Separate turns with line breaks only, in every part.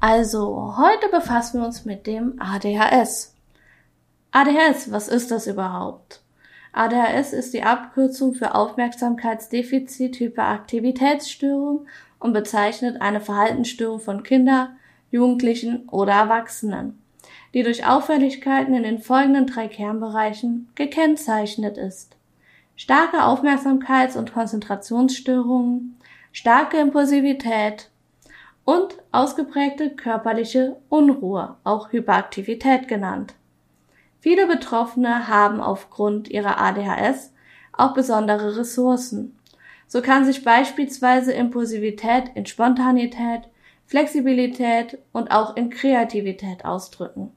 Also, heute befassen wir uns mit dem ADHS. ADHS, was ist das überhaupt? ADHS ist die Abkürzung für Aufmerksamkeitsdefizit-Hyperaktivitätsstörung und bezeichnet eine Verhaltensstörung von Kindern, Jugendlichen oder Erwachsenen, die durch Auffälligkeiten in den folgenden drei Kernbereichen gekennzeichnet ist. Starke Aufmerksamkeits- und Konzentrationsstörungen, starke Impulsivität und ausgeprägte körperliche Unruhe, auch Hyperaktivität genannt. Viele Betroffene haben aufgrund ihrer ADHS auch besondere Ressourcen. So kann sich beispielsweise Impulsivität in Spontanität, Flexibilität und auch in Kreativität ausdrücken.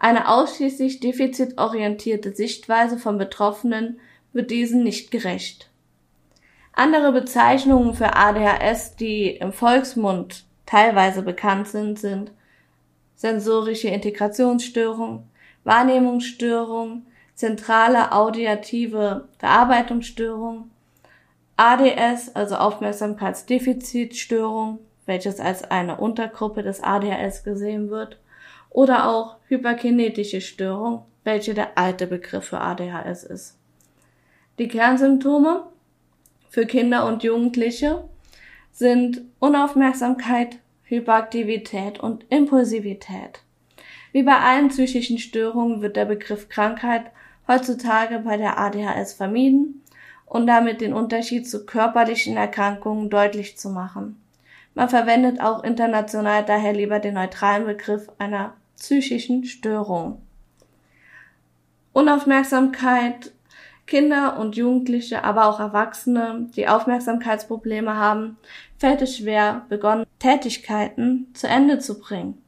Eine ausschließlich defizitorientierte Sichtweise von Betroffenen wird diesen nicht gerecht. Andere Bezeichnungen für ADHS, die im Volksmund teilweise bekannt sind, sind sensorische Integrationsstörung, Wahrnehmungsstörung, zentrale audiative Verarbeitungsstörung, ADS, also Aufmerksamkeitsdefizitstörung, welches als eine Untergruppe des ADHS gesehen wird, oder auch hyperkinetische Störung, welche der alte Begriff für ADHS ist. Die Kernsymptome für Kinder und Jugendliche sind Unaufmerksamkeit, Hyperaktivität und Impulsivität. Wie bei allen psychischen Störungen wird der Begriff Krankheit heutzutage bei der ADHS vermieden und damit den Unterschied zu körperlichen Erkrankungen deutlich zu machen. Man verwendet auch international daher lieber den neutralen Begriff einer psychischen Störung. Unaufmerksamkeit Kinder und Jugendliche, aber auch Erwachsene, die Aufmerksamkeitsprobleme haben, fällt es schwer, begonnene Tätigkeiten zu Ende zu bringen.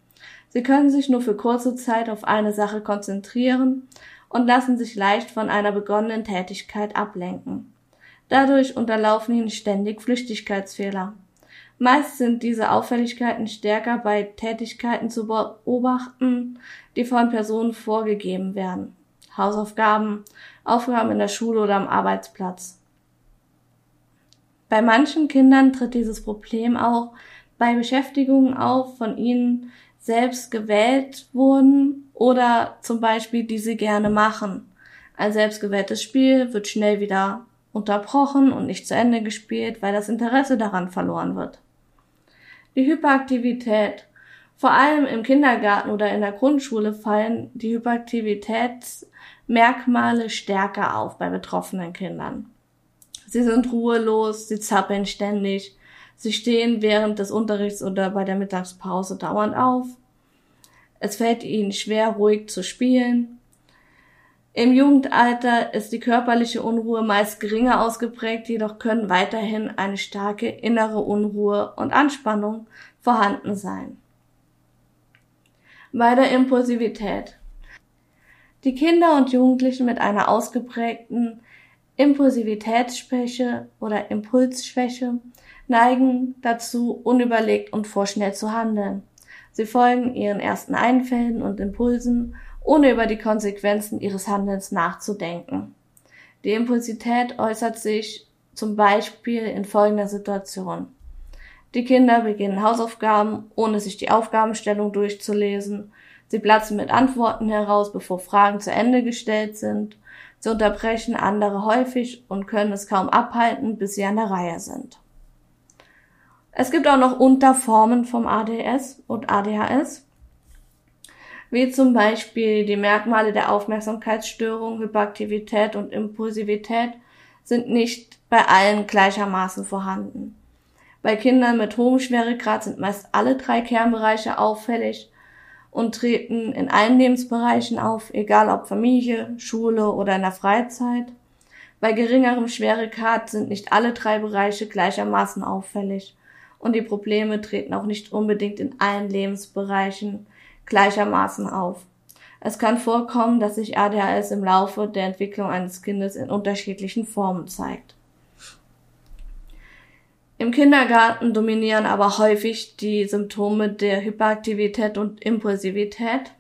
Sie können sich nur für kurze Zeit auf eine Sache konzentrieren und lassen sich leicht von einer begonnenen Tätigkeit ablenken. Dadurch unterlaufen ihnen ständig Flüchtigkeitsfehler. Meist sind diese Auffälligkeiten stärker bei Tätigkeiten zu beobachten, die von Personen vorgegeben werden. Hausaufgaben, Aufgaben in der Schule oder am Arbeitsplatz. Bei manchen Kindern tritt dieses Problem auch bei Beschäftigungen auf, von ihnen selbst gewählt wurden oder zum Beispiel die sie gerne machen. Ein selbstgewähltes Spiel wird schnell wieder unterbrochen und nicht zu Ende gespielt, weil das Interesse daran verloren wird. Die Hyperaktivität. Vor allem im Kindergarten oder in der Grundschule fallen die Hyperaktivitätsmerkmale stärker auf bei betroffenen Kindern. Sie sind ruhelos, sie zappeln ständig, sie stehen während des Unterrichts oder bei der Mittagspause dauernd auf. Es fällt ihnen schwer, ruhig zu spielen. Im Jugendalter ist die körperliche Unruhe meist geringer ausgeprägt, jedoch können weiterhin eine starke innere Unruhe und Anspannung vorhanden sein. Bei der Impulsivität. Die Kinder und Jugendlichen mit einer ausgeprägten Impulsivitätsschwäche oder Impulsschwäche neigen dazu, unüberlegt und vorschnell zu handeln. Sie folgen ihren ersten Einfällen und Impulsen, ohne über die Konsequenzen ihres Handelns nachzudenken. Die Impulsität äußert sich zum Beispiel in folgender Situation. Die Kinder beginnen Hausaufgaben, ohne sich die Aufgabenstellung durchzulesen. Sie platzen mit Antworten heraus, bevor Fragen zu Ende gestellt sind. Sie unterbrechen andere häufig und können es kaum abhalten, bis sie an der Reihe sind. Es gibt auch noch Unterformen vom ADS und ADHS, wie zum Beispiel die Merkmale der Aufmerksamkeitsstörung, Hyperaktivität und Impulsivität sind nicht bei allen gleichermaßen vorhanden. Bei Kindern mit hohem Schweregrad sind meist alle drei Kernbereiche auffällig und treten in allen Lebensbereichen auf, egal ob Familie, Schule oder in der Freizeit. Bei geringerem Schweregrad sind nicht alle drei Bereiche gleichermaßen auffällig und die Probleme treten auch nicht unbedingt in allen Lebensbereichen gleichermaßen auf. Es kann vorkommen, dass sich ADHS im Laufe der Entwicklung eines Kindes in unterschiedlichen Formen zeigt. Im Kindergarten dominieren aber häufig die Symptome der Hyperaktivität und Impulsivität,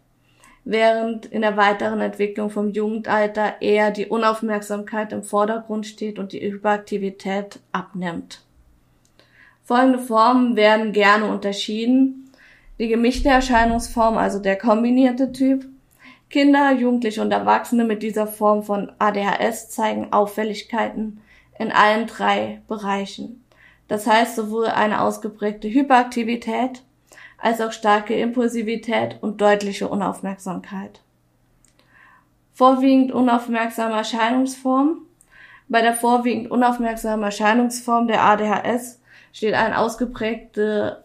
während in der weiteren Entwicklung vom Jugendalter eher die Unaufmerksamkeit im Vordergrund steht und die Hyperaktivität abnimmt. Folgende Formen werden gerne unterschieden. Die gemischte Erscheinungsform, also der kombinierte Typ. Kinder, Jugendliche und Erwachsene mit dieser Form von ADHS zeigen Auffälligkeiten in allen drei Bereichen. Das heißt sowohl eine ausgeprägte Hyperaktivität als auch starke Impulsivität und deutliche Unaufmerksamkeit. Vorwiegend unaufmerksame Erscheinungsform. Bei der vorwiegend unaufmerksamen Erscheinungsform der ADHS steht eine ausgeprägte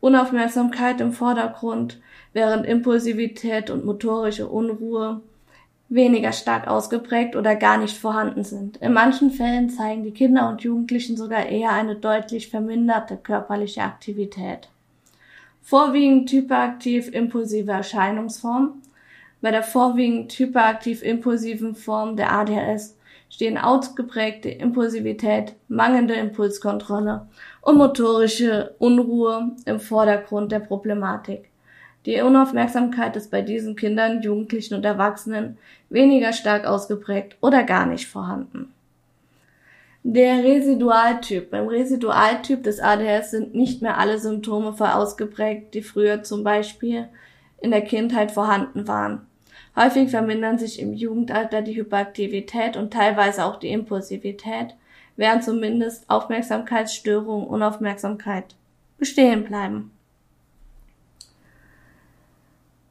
Unaufmerksamkeit im Vordergrund, während Impulsivität und motorische Unruhe weniger stark ausgeprägt oder gar nicht vorhanden sind. In manchen Fällen zeigen die Kinder und Jugendlichen sogar eher eine deutlich verminderte körperliche Aktivität. Vorwiegend hyperaktiv impulsive Erscheinungsform. Bei der vorwiegend hyperaktiv impulsiven Form der ADHS stehen ausgeprägte Impulsivität, mangelnde Impulskontrolle und motorische Unruhe im Vordergrund der Problematik. Die Unaufmerksamkeit ist bei diesen Kindern, Jugendlichen und Erwachsenen weniger stark ausgeprägt oder gar nicht vorhanden. Der Residualtyp. Beim Residualtyp des ADHS sind nicht mehr alle Symptome verausgeprägt, die früher zum Beispiel in der Kindheit vorhanden waren. Häufig vermindern sich im Jugendalter die Hyperaktivität und teilweise auch die Impulsivität, während zumindest Aufmerksamkeitsstörungen Unaufmerksamkeit bestehen bleiben.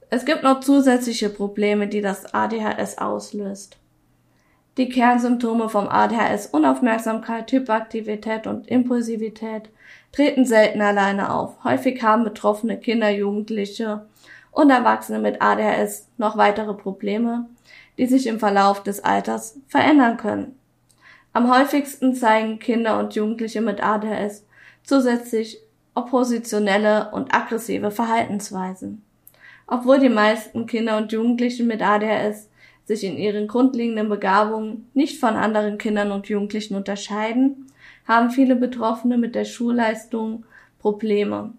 Es gibt noch zusätzliche Probleme, die das ADHS auslöst. Die Kernsymptome vom ADHS Unaufmerksamkeit, Hyperaktivität und Impulsivität treten selten alleine auf. Häufig haben betroffene Kinder, Jugendliche und Erwachsene mit ADHS noch weitere Probleme, die sich im Verlauf des Alters verändern können. Am häufigsten zeigen Kinder und Jugendliche mit ADHS zusätzlich oppositionelle und aggressive Verhaltensweisen. Obwohl die meisten Kinder und Jugendlichen mit ADHS sich in ihren grundlegenden Begabungen nicht von anderen Kindern und Jugendlichen unterscheiden, haben viele Betroffene mit der Schulleistung Probleme.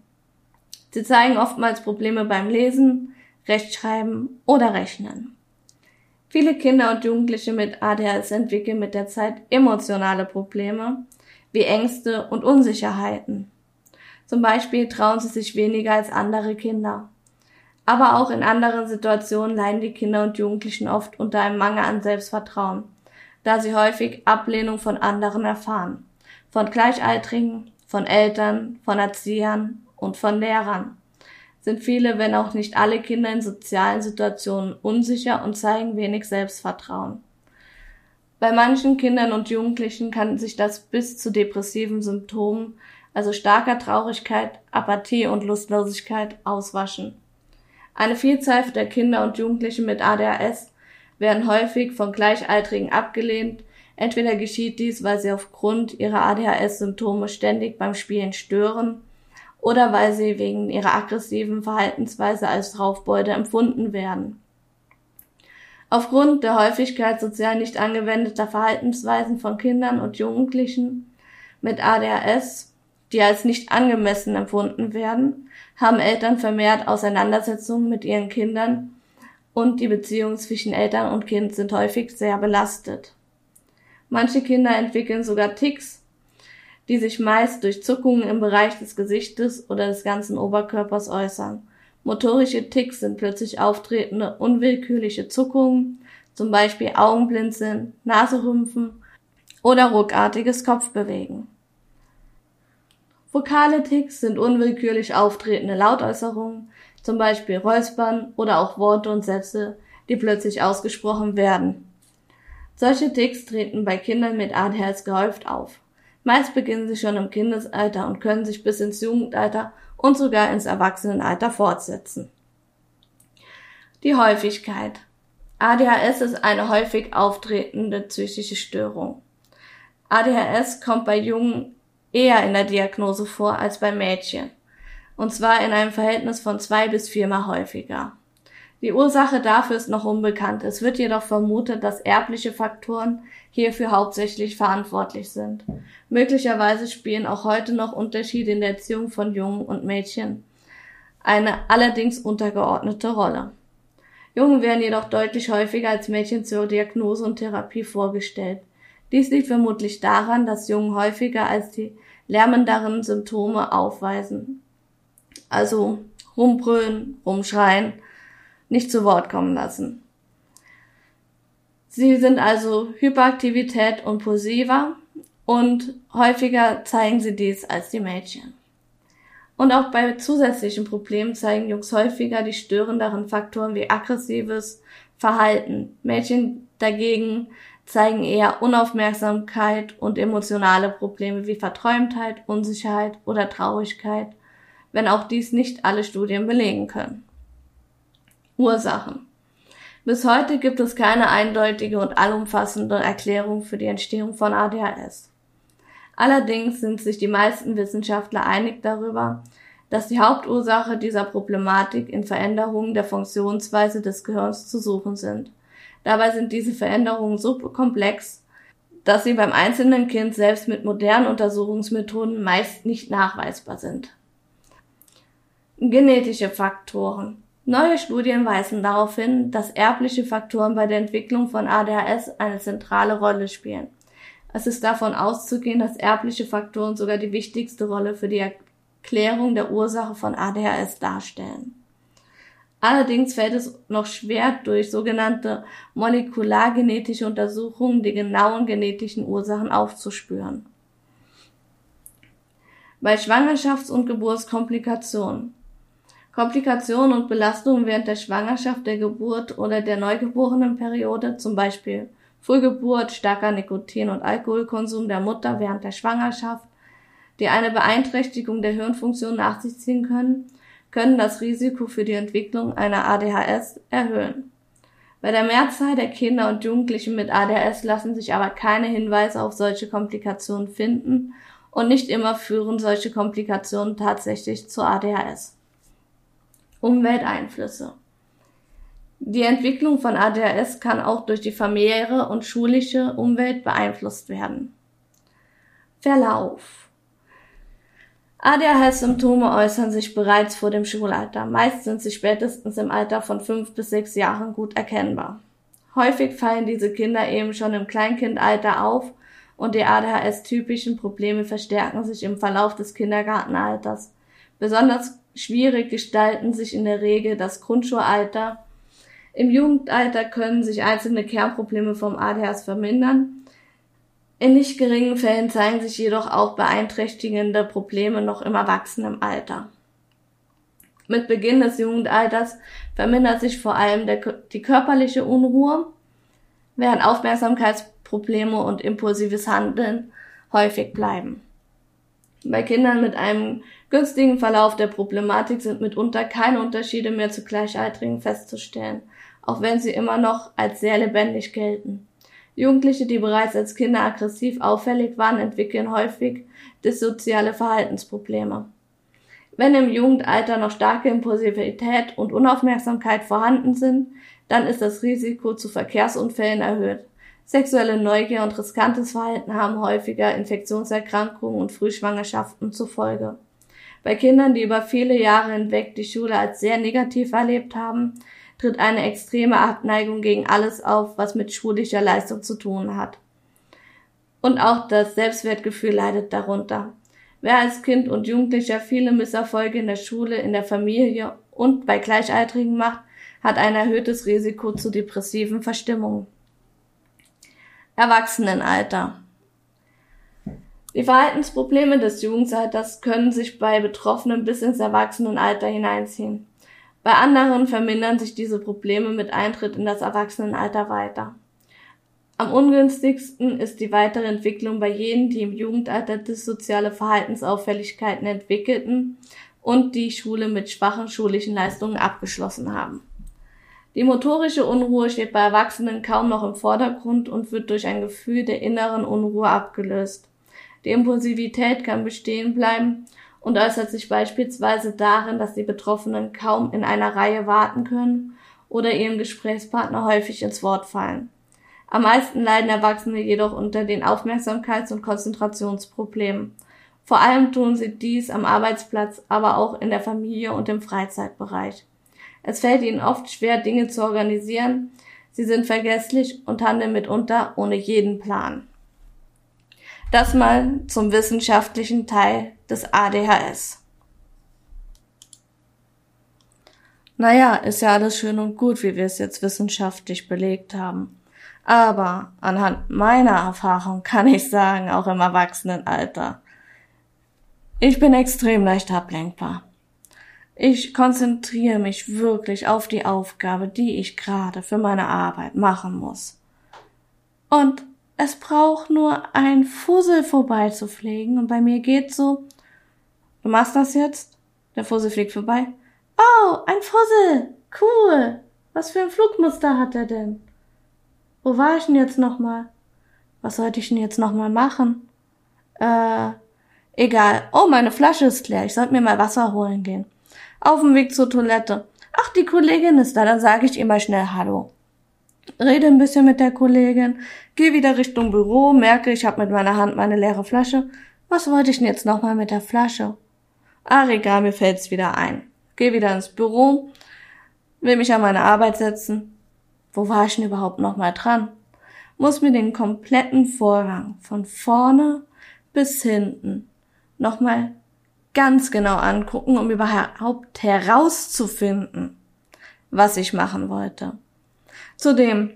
Sie zeigen oftmals Probleme beim Lesen, Rechtschreiben oder Rechnen. Viele Kinder und Jugendliche mit ADHS entwickeln mit der Zeit emotionale Probleme wie Ängste und Unsicherheiten. Zum Beispiel trauen sie sich weniger als andere Kinder. Aber auch in anderen Situationen leiden die Kinder und Jugendlichen oft unter einem Mangel an Selbstvertrauen, da sie häufig Ablehnung von anderen erfahren. Von Gleichaltrigen, von Eltern, von Erziehern und von Lehrern sind viele, wenn auch nicht alle Kinder in sozialen Situationen unsicher und zeigen wenig Selbstvertrauen. Bei manchen Kindern und Jugendlichen kann sich das bis zu depressiven Symptomen, also starker Traurigkeit, Apathie und Lustlosigkeit auswaschen. Eine Vielzahl der Kinder und Jugendlichen mit ADHS werden häufig von Gleichaltrigen abgelehnt. Entweder geschieht dies, weil sie aufgrund ihrer ADHS-Symptome ständig beim Spielen stören oder weil sie wegen ihrer aggressiven Verhaltensweise als Raufbeute empfunden werden. Aufgrund der Häufigkeit sozial nicht angewendeter Verhaltensweisen von Kindern und Jugendlichen mit ADHS, die als nicht angemessen empfunden werden, haben Eltern vermehrt Auseinandersetzungen mit ihren Kindern und die Beziehungen zwischen Eltern und Kind sind häufig sehr belastet. Manche Kinder entwickeln sogar Ticks, die sich meist durch Zuckungen im Bereich des Gesichtes oder des ganzen Oberkörpers äußern. Motorische Ticks sind plötzlich auftretende, unwillkürliche Zuckungen, zum Beispiel Augenblinzeln, Naserümpfen oder ruckartiges Kopfbewegen. Vokale Ticks sind unwillkürlich auftretende Lautäußerungen, zum Beispiel Räuspern oder auch Worte und Sätze, die plötzlich ausgesprochen werden. Solche Ticks treten bei Kindern mit ADHS gehäuft auf. Meist beginnen sie schon im Kindesalter und können sich bis ins Jugendalter und sogar ins Erwachsenenalter fortsetzen. Die Häufigkeit. ADHS ist eine häufig auftretende psychische Störung. ADHS kommt bei jungen eher in der Diagnose vor als bei Mädchen. Und zwar in einem Verhältnis von zwei bis viermal häufiger. Die Ursache dafür ist noch unbekannt. Es wird jedoch vermutet, dass erbliche Faktoren hierfür hauptsächlich verantwortlich sind. Möglicherweise spielen auch heute noch Unterschiede in der Erziehung von Jungen und Mädchen eine allerdings untergeordnete Rolle. Jungen werden jedoch deutlich häufiger als Mädchen zur Diagnose und Therapie vorgestellt. Dies liegt vermutlich daran, dass Jungen häufiger als die lärmenderen Symptome aufweisen. Also rumbrüllen, rumschreien, nicht zu Wort kommen lassen. Sie sind also Hyperaktivität und pulsiver und häufiger zeigen sie dies als die Mädchen. Und auch bei zusätzlichen Problemen zeigen Jungs häufiger die störenderen Faktoren wie aggressives Verhalten. Mädchen dagegen zeigen eher Unaufmerksamkeit und emotionale Probleme wie Verträumtheit, Unsicherheit oder Traurigkeit, wenn auch dies nicht alle Studien belegen können. Ursachen. Bis heute gibt es keine eindeutige und allumfassende Erklärung für die Entstehung von ADHS. Allerdings sind sich die meisten Wissenschaftler einig darüber, dass die Hauptursache dieser Problematik in Veränderungen der Funktionsweise des Gehirns zu suchen sind. Dabei sind diese Veränderungen so komplex, dass sie beim einzelnen Kind selbst mit modernen Untersuchungsmethoden meist nicht nachweisbar sind. Genetische Faktoren. Neue Studien weisen darauf hin, dass erbliche Faktoren bei der Entwicklung von ADHS eine zentrale Rolle spielen. Es ist davon auszugehen, dass erbliche Faktoren sogar die wichtigste Rolle für die Erklärung der Ursache von ADHS darstellen. Allerdings fällt es noch schwer, durch sogenannte molekulargenetische Untersuchungen die genauen genetischen Ursachen aufzuspüren. Bei Schwangerschafts- und Geburtskomplikationen. Komplikationen und Belastungen während der Schwangerschaft, der Geburt oder der Neugeborenenperiode, zum Beispiel Frühgeburt, starker Nikotin- und Alkoholkonsum der Mutter während der Schwangerschaft, die eine Beeinträchtigung der Hirnfunktion nach sich ziehen können, können das Risiko für die Entwicklung einer ADHS erhöhen. Bei der Mehrzahl der Kinder und Jugendlichen mit ADHS lassen sich aber keine Hinweise auf solche Komplikationen finden und nicht immer führen solche Komplikationen tatsächlich zu ADHS. Umwelteinflüsse die Entwicklung von ADHS kann auch durch die familiäre und schulische Umwelt beeinflusst werden. Verlauf ADHS-Symptome äußern sich bereits vor dem Schulalter. Meist sind sie spätestens im Alter von fünf bis sechs Jahren gut erkennbar. Häufig fallen diese Kinder eben schon im Kleinkindalter auf und die ADHS-typischen Probleme verstärken sich im Verlauf des Kindergartenalters. Besonders schwierig gestalten sich in der Regel das Grundschulalter im Jugendalter können sich einzelne Kernprobleme vom ADHS vermindern. In nicht geringen Fällen zeigen sich jedoch auch beeinträchtigende Probleme noch im Erwachsenenalter. Mit Beginn des Jugendalters vermindert sich vor allem der, die körperliche Unruhe, während Aufmerksamkeitsprobleme und impulsives Handeln häufig bleiben. Bei Kindern mit einem günstigen Verlauf der Problematik sind mitunter keine Unterschiede mehr zu Gleichaltrigen festzustellen auch wenn sie immer noch als sehr lebendig gelten. Jugendliche, die bereits als Kinder aggressiv auffällig waren, entwickeln häufig dissoziale Verhaltensprobleme. Wenn im Jugendalter noch starke Impulsivität und Unaufmerksamkeit vorhanden sind, dann ist das Risiko zu Verkehrsunfällen erhöht. Sexuelle Neugier und riskantes Verhalten haben häufiger Infektionserkrankungen und Frühschwangerschaften zur Folge. Bei Kindern, die über viele Jahre hinweg die Schule als sehr negativ erlebt haben, tritt eine extreme Abneigung gegen alles auf, was mit schulischer Leistung zu tun hat. Und auch das Selbstwertgefühl leidet darunter. Wer als Kind und Jugendlicher viele Misserfolge in der Schule, in der Familie und bei Gleichaltrigen macht, hat ein erhöhtes Risiko zu depressiven Verstimmungen. Erwachsenenalter. Die Verhaltensprobleme des Jugendalters können sich bei Betroffenen bis ins Erwachsenenalter hineinziehen. Bei anderen vermindern sich diese Probleme mit Eintritt in das Erwachsenenalter weiter. Am ungünstigsten ist die weitere Entwicklung bei jenen, die im Jugendalter dissoziale Verhaltensauffälligkeiten entwickelten und die Schule mit schwachen schulischen Leistungen abgeschlossen haben. Die motorische Unruhe steht bei Erwachsenen kaum noch im Vordergrund und wird durch ein Gefühl der inneren Unruhe abgelöst. Die Impulsivität kann bestehen bleiben und äußert sich beispielsweise darin, dass die Betroffenen kaum in einer Reihe warten können oder ihrem Gesprächspartner häufig ins Wort fallen. Am meisten leiden Erwachsene jedoch unter den Aufmerksamkeits- und Konzentrationsproblemen. Vor allem tun sie dies am Arbeitsplatz, aber auch in der Familie und im Freizeitbereich. Es fällt ihnen oft schwer, Dinge zu organisieren, sie sind vergesslich und handeln mitunter ohne jeden Plan. Das mal zum wissenschaftlichen Teil des ADHS. Naja, ist ja alles schön und gut, wie wir es jetzt wissenschaftlich belegt haben. Aber anhand meiner Erfahrung kann ich sagen, auch im Erwachsenenalter, ich bin extrem leicht ablenkbar. Ich konzentriere mich wirklich auf die Aufgabe, die ich gerade für meine Arbeit machen muss. Und es braucht nur ein Fussel vorbeizufliegen und bei mir geht so, du machst das jetzt? Der Fussel fliegt vorbei. Oh, ein Fussel! Cool! Was für ein Flugmuster hat er denn? Wo war ich denn jetzt nochmal? Was sollte ich denn jetzt nochmal machen? Äh, egal. Oh, meine Flasche ist leer. Ich sollte mir mal Wasser holen gehen auf dem Weg zur Toilette. Ach, die Kollegin ist da, dann sage ich ihr mal schnell Hallo. Rede ein bisschen mit der Kollegin, gehe wieder Richtung Büro, merke, ich habe mit meiner Hand meine leere Flasche. Was wollte ich denn jetzt nochmal mit der Flasche? Ah, egal, mir fällt's wieder ein. Geh wieder ins Büro, will mich an meine Arbeit setzen. Wo war ich denn überhaupt nochmal dran? Muss mir den kompletten Vorgang von vorne bis hinten nochmal ganz genau angucken, um überhaupt herauszufinden, was ich machen wollte. Zudem,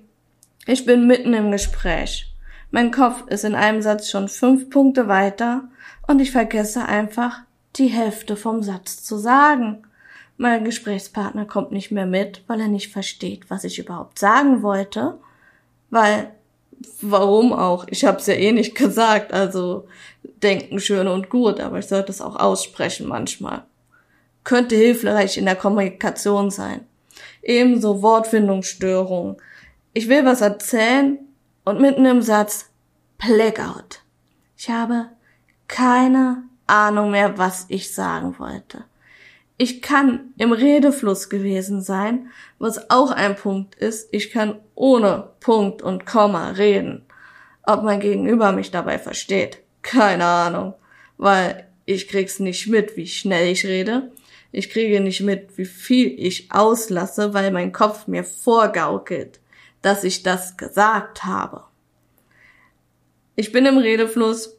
ich bin mitten im Gespräch. Mein Kopf ist in einem Satz schon fünf Punkte weiter und ich vergesse einfach, die Hälfte vom Satz zu sagen. Mein Gesprächspartner kommt nicht mehr mit, weil er nicht versteht, was ich überhaupt sagen wollte, weil warum auch? Ich habe es ja eh nicht gesagt, also denken schön und gut, aber ich sollte es auch aussprechen manchmal. Könnte hilfreich in der Kommunikation sein. Ebenso Wortfindungsstörungen. Ich will was erzählen und mitten im Satz Blackout. Ich habe keine Ahnung mehr, was ich sagen wollte. Ich kann im Redefluss gewesen sein, was auch ein Punkt ist. Ich kann ohne Punkt und Komma reden. Ob mein Gegenüber mich dabei versteht, keine Ahnung, weil ich krieg's nicht mit, wie schnell ich rede. Ich kriege nicht mit, wie viel ich auslasse, weil mein Kopf mir vorgaukelt, dass ich das gesagt habe. Ich bin im Redefluss.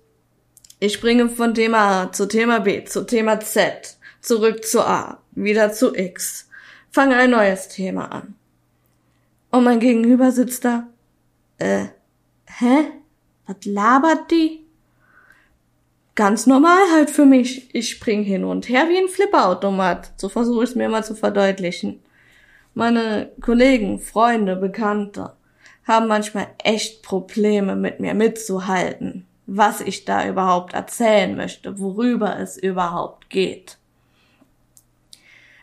Ich springe von Thema A zu Thema B zu Thema Z zurück zu A, wieder zu X, fange ein neues Thema an. Und mein Gegenüber sitzt da. Äh, hä? Was labert die? Ganz normal halt für mich. Ich spring hin und her wie ein Flipperautomat. So versuche ich es mir mal zu verdeutlichen. Meine Kollegen, Freunde, Bekannte haben manchmal echt Probleme mit mir mitzuhalten, was ich da überhaupt erzählen möchte, worüber es überhaupt geht.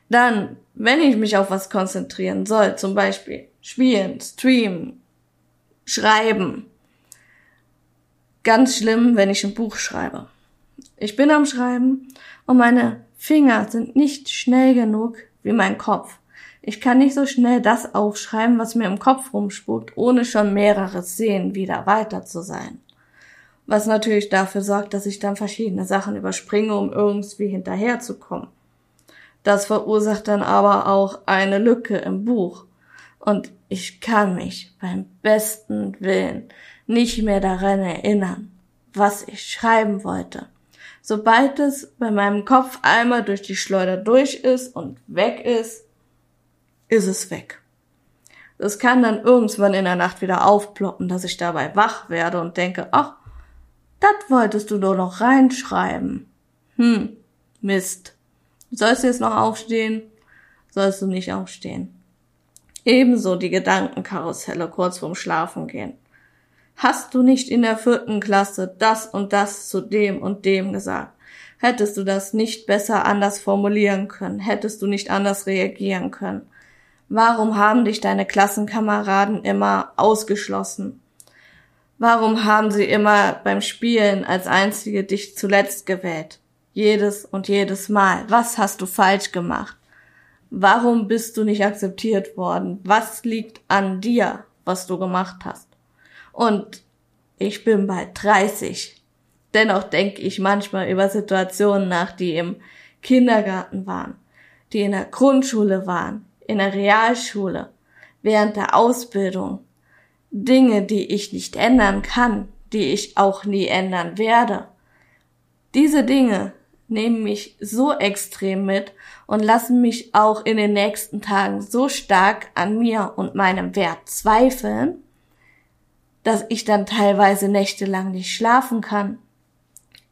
Dann, wenn ich mich auf was konzentrieren soll, zum Beispiel spielen, streamen, schreiben, ganz schlimm, wenn ich ein Buch schreibe. Ich bin am Schreiben und meine Finger sind nicht schnell genug wie mein Kopf. Ich kann nicht so schnell das aufschreiben, was mir im Kopf rumspukt, ohne schon mehrere Szenen wieder weiter zu sein. Was natürlich dafür sorgt, dass ich dann verschiedene Sachen überspringe, um irgendwie hinterherzukommen. Das verursacht dann aber auch eine Lücke im Buch. Und ich kann mich beim besten Willen nicht mehr daran erinnern, was ich schreiben wollte. Sobald es bei meinem Kopf einmal durch die Schleuder durch ist und weg ist, ist es weg. Das kann dann irgendwann in der Nacht wieder aufploppen, dass ich dabei wach werde und denke, ach, das wolltest du doch noch reinschreiben. Hm, Mist. Sollst du jetzt noch aufstehen? Sollst du nicht aufstehen? Ebenso die Gedankenkarusselle kurz vorm Schlafengehen. Hast du nicht in der vierten Klasse das und das zu dem und dem gesagt? Hättest du das nicht besser anders formulieren können? Hättest du nicht anders reagieren können? Warum haben dich deine Klassenkameraden immer ausgeschlossen? Warum haben sie immer beim Spielen als einzige dich zuletzt gewählt? Jedes und jedes Mal. Was hast du falsch gemacht? Warum bist du nicht akzeptiert worden? Was liegt an dir, was du gemacht hast? Und ich bin bald 30. Dennoch denke ich manchmal über Situationen nach, die im Kindergarten waren, die in der Grundschule waren, in der Realschule, während der Ausbildung. Dinge, die ich nicht ändern kann, die ich auch nie ändern werde. Diese Dinge nehmen mich so extrem mit und lassen mich auch in den nächsten Tagen so stark an mir und meinem Wert zweifeln, dass ich dann teilweise nächtelang nicht schlafen kann.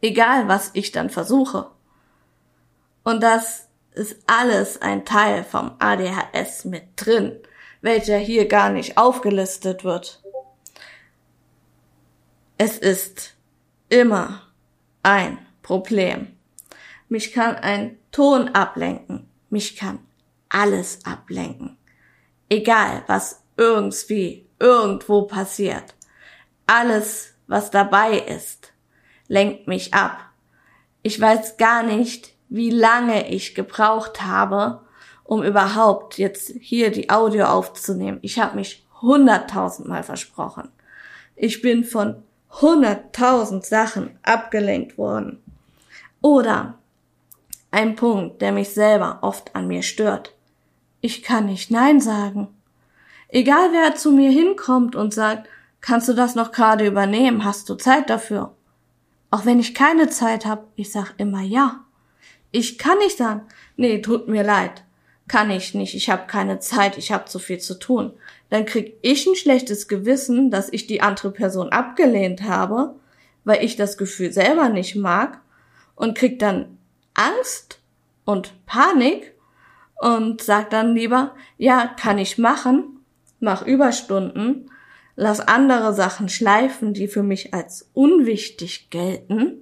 Egal, was ich dann versuche. Und das ist alles ein Teil vom ADHS mit drin, welcher hier gar nicht aufgelistet wird. Es ist immer ein Problem. Mich kann ein Ton ablenken. Mich kann alles ablenken. Egal, was irgendwie, irgendwo passiert. Alles, was dabei ist, lenkt mich ab. Ich weiß gar nicht, wie lange ich gebraucht habe, um überhaupt jetzt hier die Audio aufzunehmen. Ich habe mich hunderttausendmal versprochen. Ich bin von hunderttausend Sachen abgelenkt worden. Oder ein Punkt, der mich selber oft an mir stört. Ich kann nicht Nein sagen. Egal wer zu mir hinkommt und sagt, kannst du das noch gerade übernehmen, hast du Zeit dafür? Auch wenn ich keine Zeit habe, ich sag immer ja. Ich kann nicht sagen, nee, tut mir leid, kann ich nicht, ich habe keine Zeit, ich habe zu viel zu tun dann krieg ich ein schlechtes Gewissen, dass ich die andere Person abgelehnt habe, weil ich das Gefühl selber nicht mag und krieg dann Angst und Panik und sag dann lieber, ja, kann ich machen, mach Überstunden, lass andere Sachen schleifen, die für mich als unwichtig gelten,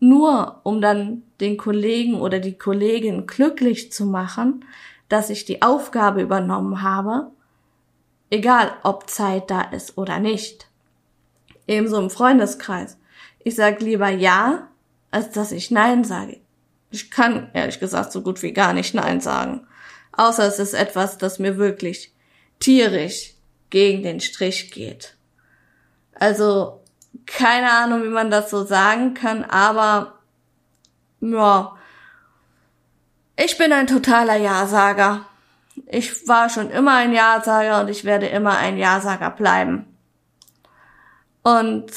nur um dann den Kollegen oder die Kollegin glücklich zu machen, dass ich die Aufgabe übernommen habe Egal, ob Zeit da ist oder nicht. Ebenso im Freundeskreis. Ich sage lieber ja, als dass ich nein sage. Ich kann ehrlich gesagt so gut wie gar nicht nein sagen. Außer es ist etwas, das mir wirklich tierisch gegen den Strich geht. Also keine Ahnung, wie man das so sagen kann, aber ja, ich bin ein totaler Ja-Sager. Ich war schon immer ein Ja-Sager und ich werde immer ein Ja-Sager bleiben. Und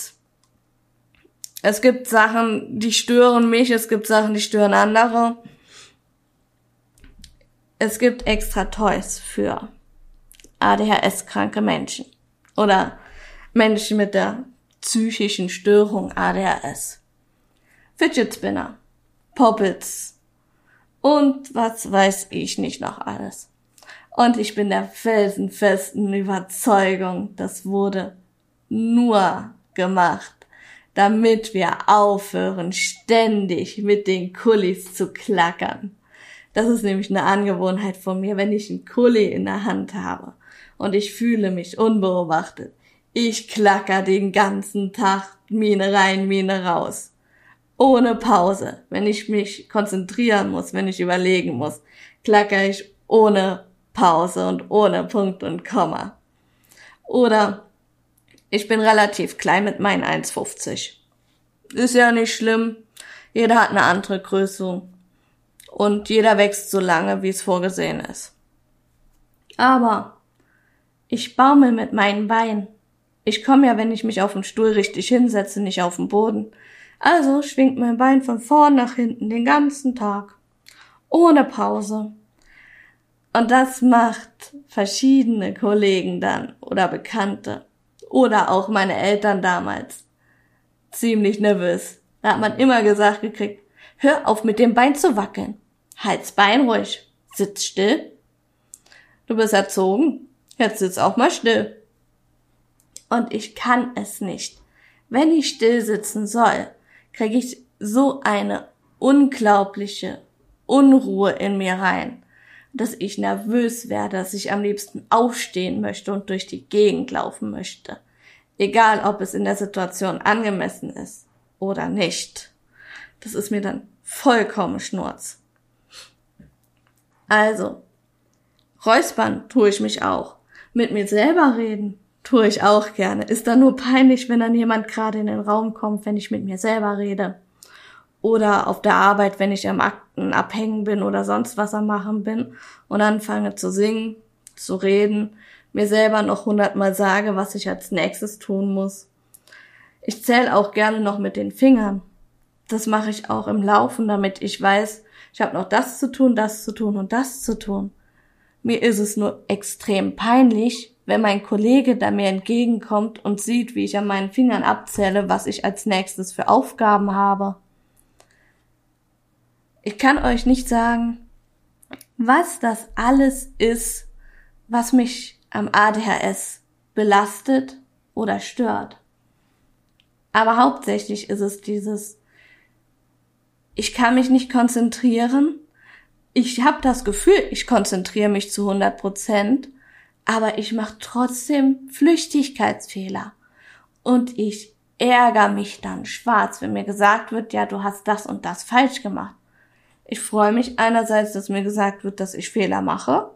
es gibt Sachen, die stören mich, es gibt Sachen, die stören andere. Es gibt extra Toys für ADHS-kranke Menschen oder Menschen mit der psychischen Störung ADHS. Fidget Spinner, Poppets und was weiß ich nicht noch alles. Und ich bin der felsenfesten Überzeugung, das wurde nur gemacht, damit wir aufhören, ständig mit den Kullis zu klackern. Das ist nämlich eine Angewohnheit von mir, wenn ich einen Kulli in der Hand habe und ich fühle mich unbeobachtet. Ich klacker den ganzen Tag Mine rein, Mine raus. Ohne Pause. Wenn ich mich konzentrieren muss, wenn ich überlegen muss, klacker ich ohne Pause und ohne Punkt und Komma. Oder ich bin relativ klein mit meinen 1,50. Ist ja nicht schlimm. Jeder hat eine andere Größe. Und jeder wächst so lange, wie es vorgesehen ist. Aber ich baumel mit meinen Beinen. Ich komme ja, wenn ich mich auf den Stuhl richtig hinsetze, nicht auf den Boden. Also schwingt mein Bein von vorn nach hinten den ganzen Tag. Ohne Pause. Und das macht verschiedene Kollegen dann oder Bekannte oder auch meine Eltern damals ziemlich nervös. Da hat man immer gesagt gekriegt, hör auf mit dem Bein zu wackeln. Halt's Bein ruhig. Sitz still. Du bist erzogen. Jetzt sitz auch mal still. Und ich kann es nicht. Wenn ich still sitzen soll, kriege ich so eine unglaubliche Unruhe in mir rein dass ich nervös werde, dass ich am liebsten aufstehen möchte und durch die Gegend laufen möchte. Egal, ob es in der Situation angemessen ist oder nicht. Das ist mir dann vollkommen schnurz. Also, räuspern tue ich mich auch. Mit mir selber reden tue ich auch gerne. Ist dann nur peinlich, wenn dann jemand gerade in den Raum kommt, wenn ich mit mir selber rede oder auf der Arbeit, wenn ich am Akten abhängen bin oder sonst was am machen bin und anfange zu singen, zu reden, mir selber noch hundertmal sage, was ich als nächstes tun muss. Ich zähle auch gerne noch mit den Fingern. das mache ich auch im Laufen, damit ich weiß, ich habe noch das zu tun, das zu tun und das zu tun. Mir ist es nur extrem peinlich, wenn mein Kollege da mir entgegenkommt und sieht, wie ich an meinen Fingern abzähle, was ich als nächstes für Aufgaben habe. Ich kann euch nicht sagen, was das alles ist, was mich am ADHS belastet oder stört. Aber hauptsächlich ist es dieses, ich kann mich nicht konzentrieren. Ich habe das Gefühl, ich konzentriere mich zu 100 Prozent, aber ich mache trotzdem Flüchtigkeitsfehler. Und ich ärgere mich dann schwarz, wenn mir gesagt wird, ja, du hast das und das falsch gemacht. Ich freue mich einerseits, dass mir gesagt wird, dass ich Fehler mache,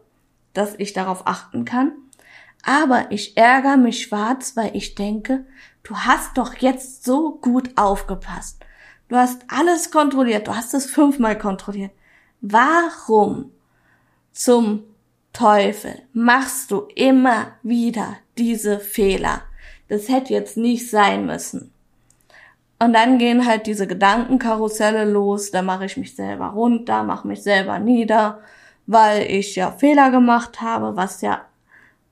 dass ich darauf achten kann, aber ich ärgere mich schwarz, weil ich denke, du hast doch jetzt so gut aufgepasst. Du hast alles kontrolliert, du hast es fünfmal kontrolliert. Warum zum Teufel machst du immer wieder diese Fehler? Das hätte jetzt nicht sein müssen. Und dann gehen halt diese Gedankenkarusselle los, da mache ich mich selber runter, mache mich selber nieder, weil ich ja Fehler gemacht habe, was ja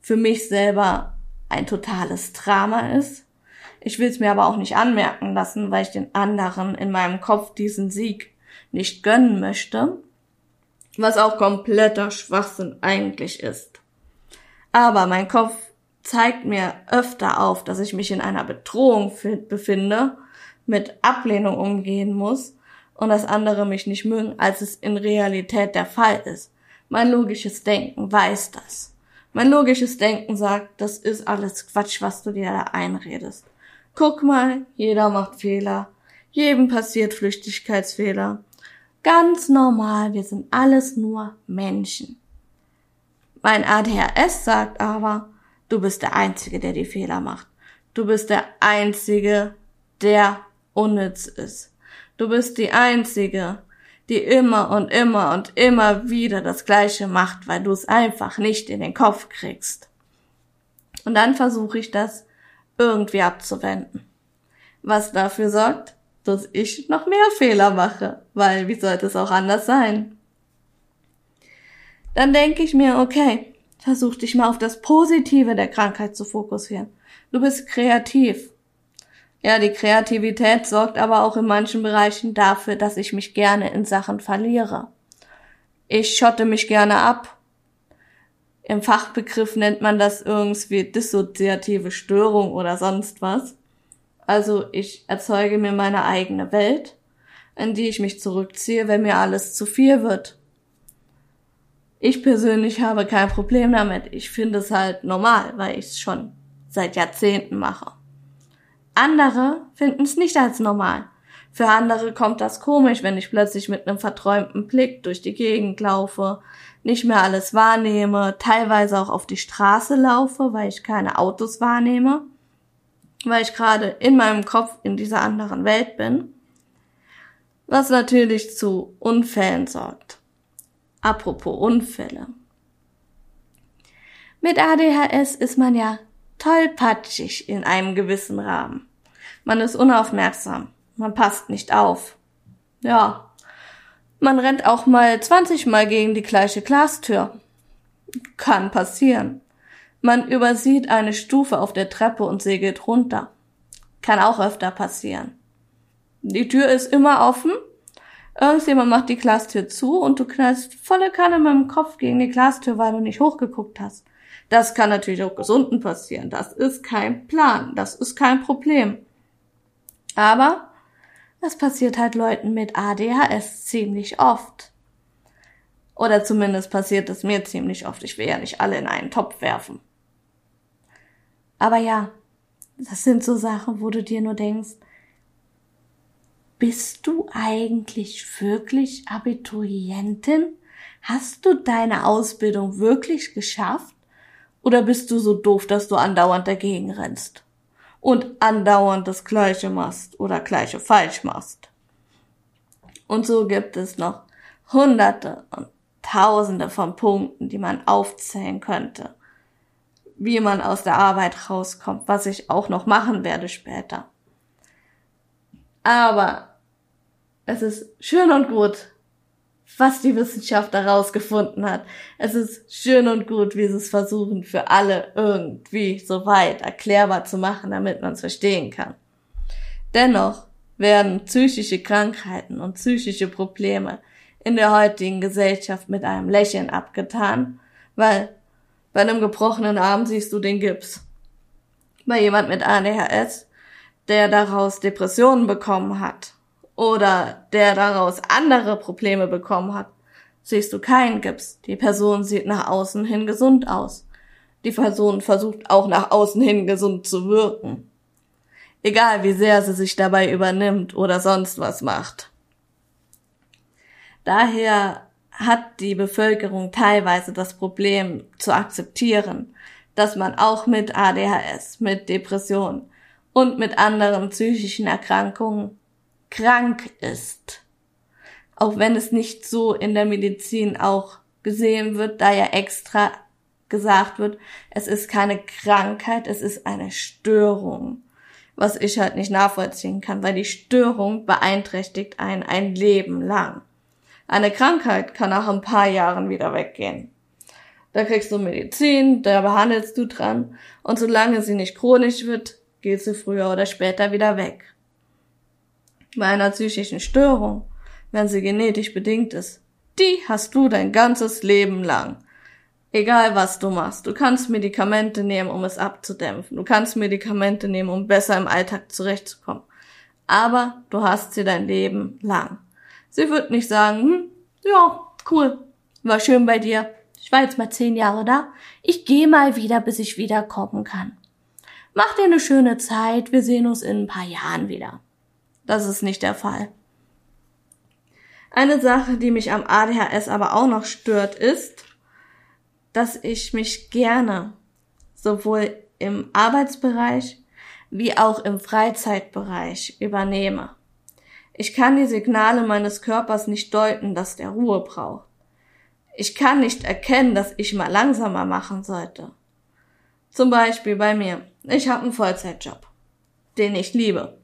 für mich selber ein totales Drama ist. Ich will es mir aber auch nicht anmerken lassen, weil ich den anderen in meinem Kopf diesen Sieg nicht gönnen möchte, was auch kompletter Schwachsinn eigentlich ist. Aber mein Kopf zeigt mir öfter auf, dass ich mich in einer Bedrohung befinde mit Ablehnung umgehen muss und dass andere mich nicht mögen, als es in Realität der Fall ist. Mein logisches Denken weiß das. Mein logisches Denken sagt, das ist alles Quatsch, was du dir da einredest. Guck mal, jeder macht Fehler. Jedem passiert Flüchtigkeitsfehler. Ganz normal, wir sind alles nur Menschen. Mein ADHS sagt aber, du bist der Einzige, der die Fehler macht. Du bist der Einzige, der unnütz ist. Du bist die Einzige, die immer und immer und immer wieder das Gleiche macht, weil du es einfach nicht in den Kopf kriegst. Und dann versuche ich das irgendwie abzuwenden. Was dafür sorgt, dass ich noch mehr Fehler mache, weil wie sollte es auch anders sein? Dann denke ich mir, okay, versuch dich mal auf das Positive der Krankheit zu fokussieren. Du bist kreativ. Ja, die Kreativität sorgt aber auch in manchen Bereichen dafür, dass ich mich gerne in Sachen verliere. Ich schotte mich gerne ab. Im Fachbegriff nennt man das irgendwie dissoziative Störung oder sonst was. Also ich erzeuge mir meine eigene Welt, in die ich mich zurückziehe, wenn mir alles zu viel wird. Ich persönlich habe kein Problem damit. Ich finde es halt normal, weil ich es schon seit Jahrzehnten mache. Andere finden es nicht als normal. Für andere kommt das komisch, wenn ich plötzlich mit einem verträumten Blick durch die Gegend laufe, nicht mehr alles wahrnehme, teilweise auch auf die Straße laufe, weil ich keine Autos wahrnehme, weil ich gerade in meinem Kopf in dieser anderen Welt bin, was natürlich zu Unfällen sorgt. Apropos Unfälle. Mit ADHS ist man ja tollpatschig in einem gewissen Rahmen. Man ist unaufmerksam. Man passt nicht auf. Ja. Man rennt auch mal 20 Mal gegen die gleiche Glastür. Kann passieren. Man übersieht eine Stufe auf der Treppe und segelt runter. Kann auch öfter passieren. Die Tür ist immer offen. Irgendjemand macht die Glastür zu und du knallst volle Kanne mit dem Kopf gegen die Glastür, weil du nicht hochgeguckt hast. Das kann natürlich auch Gesunden passieren. Das ist kein Plan. Das ist kein Problem. Aber das passiert halt Leuten mit ADHS ziemlich oft. Oder zumindest passiert es mir ziemlich oft. Ich will ja nicht alle in einen Topf werfen. Aber ja, das sind so Sachen, wo du dir nur denkst, bist du eigentlich wirklich Abiturientin? Hast du deine Ausbildung wirklich geschafft? Oder bist du so doof, dass du andauernd dagegen rennst und andauernd das Gleiche machst oder Gleiche falsch machst? Und so gibt es noch Hunderte und Tausende von Punkten, die man aufzählen könnte, wie man aus der Arbeit rauskommt, was ich auch noch machen werde später. Aber es ist schön und gut, was die Wissenschaft herausgefunden hat. Es ist schön und gut, wie sie es versuchen, für alle irgendwie so weit erklärbar zu machen, damit man es verstehen kann. Dennoch werden psychische Krankheiten und psychische Probleme in der heutigen Gesellschaft mit einem Lächeln abgetan, weil bei einem gebrochenen Arm siehst du den Gips. Bei jemand mit ADHS, der daraus Depressionen bekommen hat oder der daraus andere Probleme bekommen hat, siehst du keinen Gips. Die Person sieht nach außen hin gesund aus. Die Person versucht auch nach außen hin gesund zu wirken. Egal wie sehr sie sich dabei übernimmt oder sonst was macht. Daher hat die Bevölkerung teilweise das Problem zu akzeptieren, dass man auch mit ADHS, mit Depression und mit anderen psychischen Erkrankungen krank ist. Auch wenn es nicht so in der Medizin auch gesehen wird, da ja extra gesagt wird, es ist keine Krankheit, es ist eine Störung. Was ich halt nicht nachvollziehen kann, weil die Störung beeinträchtigt einen ein Leben lang. Eine Krankheit kann nach ein paar Jahren wieder weggehen. Da kriegst du Medizin, da behandelst du dran und solange sie nicht chronisch wird, geht sie früher oder später wieder weg. Bei einer psychischen Störung, wenn sie genetisch bedingt ist, die hast du dein ganzes Leben lang. Egal was du machst, du kannst Medikamente nehmen, um es abzudämpfen. Du kannst Medikamente nehmen, um besser im Alltag zurechtzukommen. Aber du hast sie dein Leben lang. Sie wird nicht sagen, hm, ja, cool, war schön bei dir. Ich war jetzt mal zehn Jahre da. Ich gehe mal wieder, bis ich wiederkommen kann. Mach dir eine schöne Zeit. Wir sehen uns in ein paar Jahren wieder. Das ist nicht der Fall. Eine Sache, die mich am ADHS aber auch noch stört, ist, dass ich mich gerne sowohl im Arbeitsbereich wie auch im Freizeitbereich übernehme. Ich kann die Signale meines Körpers nicht deuten, dass der Ruhe braucht. Ich kann nicht erkennen, dass ich mal langsamer machen sollte. Zum Beispiel bei mir. Ich habe einen Vollzeitjob, den ich liebe.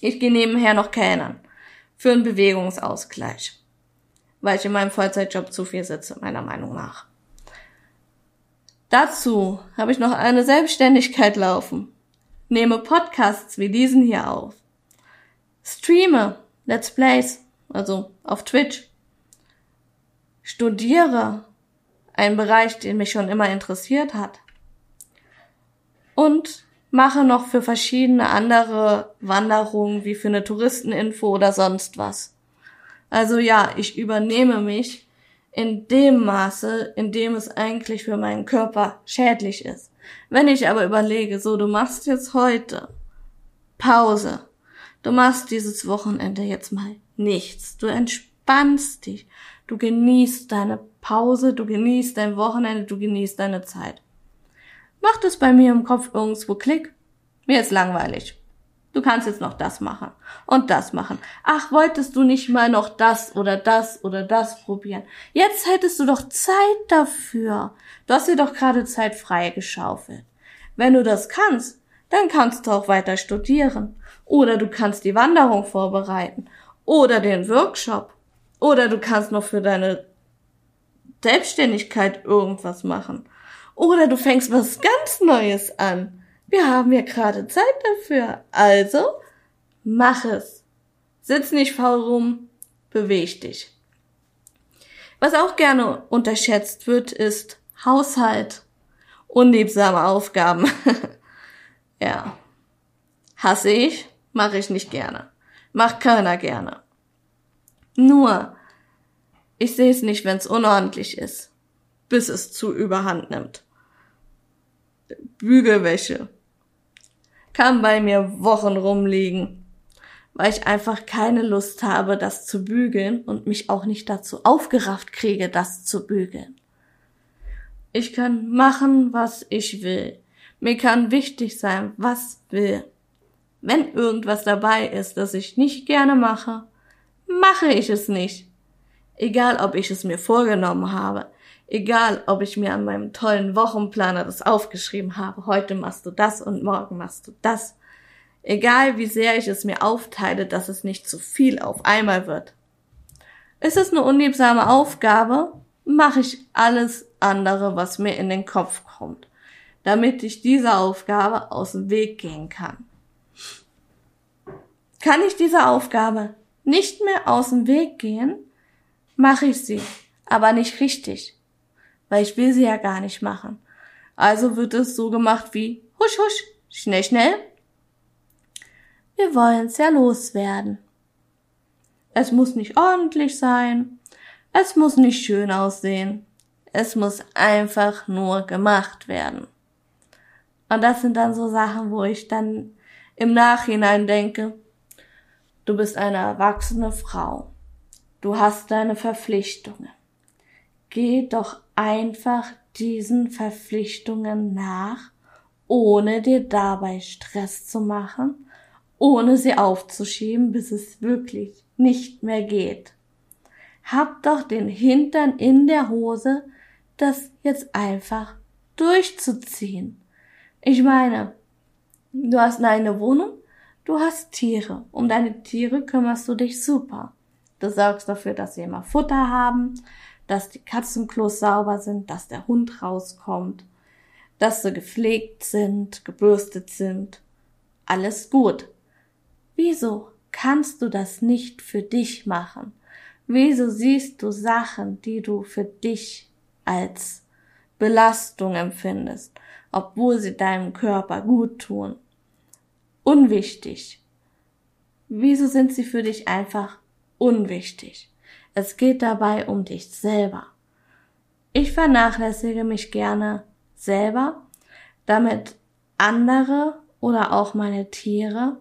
Ich gehe nebenher noch Kellnern für einen Bewegungsausgleich, weil ich in meinem Vollzeitjob zu viel sitze, meiner Meinung nach. Dazu habe ich noch eine Selbstständigkeit laufen, nehme Podcasts wie diesen hier auf, streame. Let's Plays, also auf Twitch, studiere. Einen Bereich, den mich schon immer interessiert hat. Und mache noch für verschiedene andere Wanderungen wie für eine Touristeninfo oder sonst was. Also ja, ich übernehme mich in dem Maße, in dem es eigentlich für meinen Körper schädlich ist. Wenn ich aber überlege, so du machst jetzt heute Pause, du machst dieses Wochenende jetzt mal nichts, du entspannst dich, du genießt deine Pause, du genießt dein Wochenende, du genießt deine Zeit macht es bei mir im Kopf irgendwo Klick. Mir ist langweilig. Du kannst jetzt noch das machen und das machen. Ach, wolltest du nicht mal noch das oder das oder das probieren? Jetzt hättest du doch Zeit dafür. Du hast dir doch gerade Zeit freigeschaufelt. Wenn du das kannst, dann kannst du auch weiter studieren. Oder du kannst die Wanderung vorbereiten. Oder den Workshop. Oder du kannst noch für deine Selbstständigkeit irgendwas machen. Oder du fängst was ganz Neues an. Wir haben ja gerade Zeit dafür. Also, mach es. Sitz nicht faul rum, beweg dich. Was auch gerne unterschätzt wird, ist Haushalt. Unliebsame Aufgaben. ja. Hasse ich, mache ich nicht gerne. Macht keiner gerne. Nur, ich sehe es nicht, wenn es unordentlich ist, bis es zu überhand nimmt. Bügelwäsche kann bei mir Wochen rumliegen, weil ich einfach keine Lust habe, das zu bügeln und mich auch nicht dazu aufgerafft kriege, das zu bügeln. Ich kann machen, was ich will. Mir kann wichtig sein, was will. Wenn irgendwas dabei ist, das ich nicht gerne mache, mache ich es nicht. Egal, ob ich es mir vorgenommen habe. Egal, ob ich mir an meinem tollen Wochenplaner das aufgeschrieben habe, heute machst du das und morgen machst du das. Egal wie sehr ich es mir aufteile, dass es nicht zu viel auf einmal wird. Ist es eine unliebsame Aufgabe, mache ich alles andere, was mir in den Kopf kommt, damit ich dieser Aufgabe aus dem Weg gehen kann. Kann ich dieser Aufgabe nicht mehr aus dem Weg gehen, mache ich sie, aber nicht richtig, weil ich will sie ja gar nicht machen. Also wird es so gemacht wie husch husch, schnell schnell. Wir wollen's ja loswerden. Es muss nicht ordentlich sein, es muss nicht schön aussehen, es muss einfach nur gemacht werden. Und das sind dann so Sachen, wo ich dann im Nachhinein denke, du bist eine erwachsene Frau, du hast deine Verpflichtungen. Geh doch einfach diesen Verpflichtungen nach, ohne dir dabei Stress zu machen, ohne sie aufzuschieben, bis es wirklich nicht mehr geht. Hab doch den Hintern in der Hose, das jetzt einfach durchzuziehen. Ich meine, du hast eine Wohnung, du hast Tiere. Um deine Tiere kümmerst du dich super. Du sorgst dafür, dass sie immer Futter haben, dass die Katzenklos sauber sind, dass der Hund rauskommt, dass sie gepflegt sind, gebürstet sind. Alles gut. Wieso kannst du das nicht für dich machen? Wieso siehst du Sachen, die du für dich als Belastung empfindest, obwohl sie deinem Körper gut tun? Unwichtig. Wieso sind sie für dich einfach unwichtig? Es geht dabei um dich selber. Ich vernachlässige mich gerne selber, damit andere oder auch meine Tiere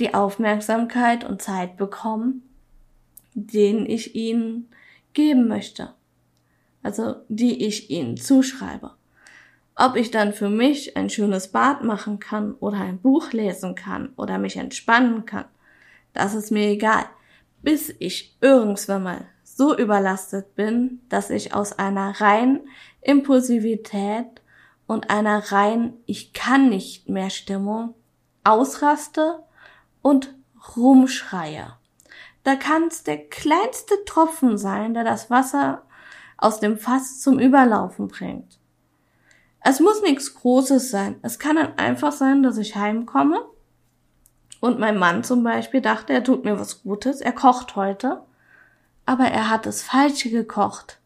die Aufmerksamkeit und Zeit bekommen, den ich ihnen geben möchte. Also die ich ihnen zuschreibe. Ob ich dann für mich ein schönes Bad machen kann oder ein Buch lesen kann oder mich entspannen kann, das ist mir egal. Bis ich irgendwann mal so überlastet bin, dass ich aus einer reinen Impulsivität und einer reinen Ich kann nicht mehr Stimmung ausraste und rumschreie. Da kann es der kleinste Tropfen sein, der das Wasser aus dem Fass zum Überlaufen bringt. Es muss nichts Großes sein. Es kann dann einfach sein, dass ich heimkomme und mein Mann zum Beispiel dachte, er tut mir was Gutes, er kocht heute, aber er hat das Falsche gekocht.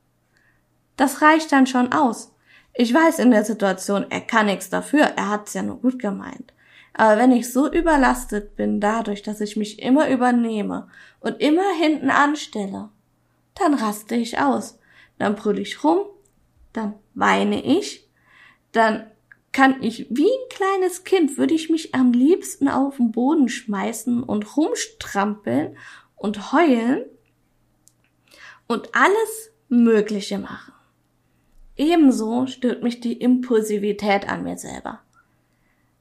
Das reicht dann schon aus. Ich weiß in der Situation, er kann nichts dafür, er hat's ja nur gut gemeint. Aber wenn ich so überlastet bin dadurch, dass ich mich immer übernehme und immer hinten anstelle, dann raste ich aus. Dann brülle ich rum, dann weine ich, dann kann ich wie ein kleines Kind, würde ich mich am liebsten auf den Boden schmeißen und rumstrampeln und heulen und alles Mögliche machen. Ebenso stört mich die Impulsivität an mir selber.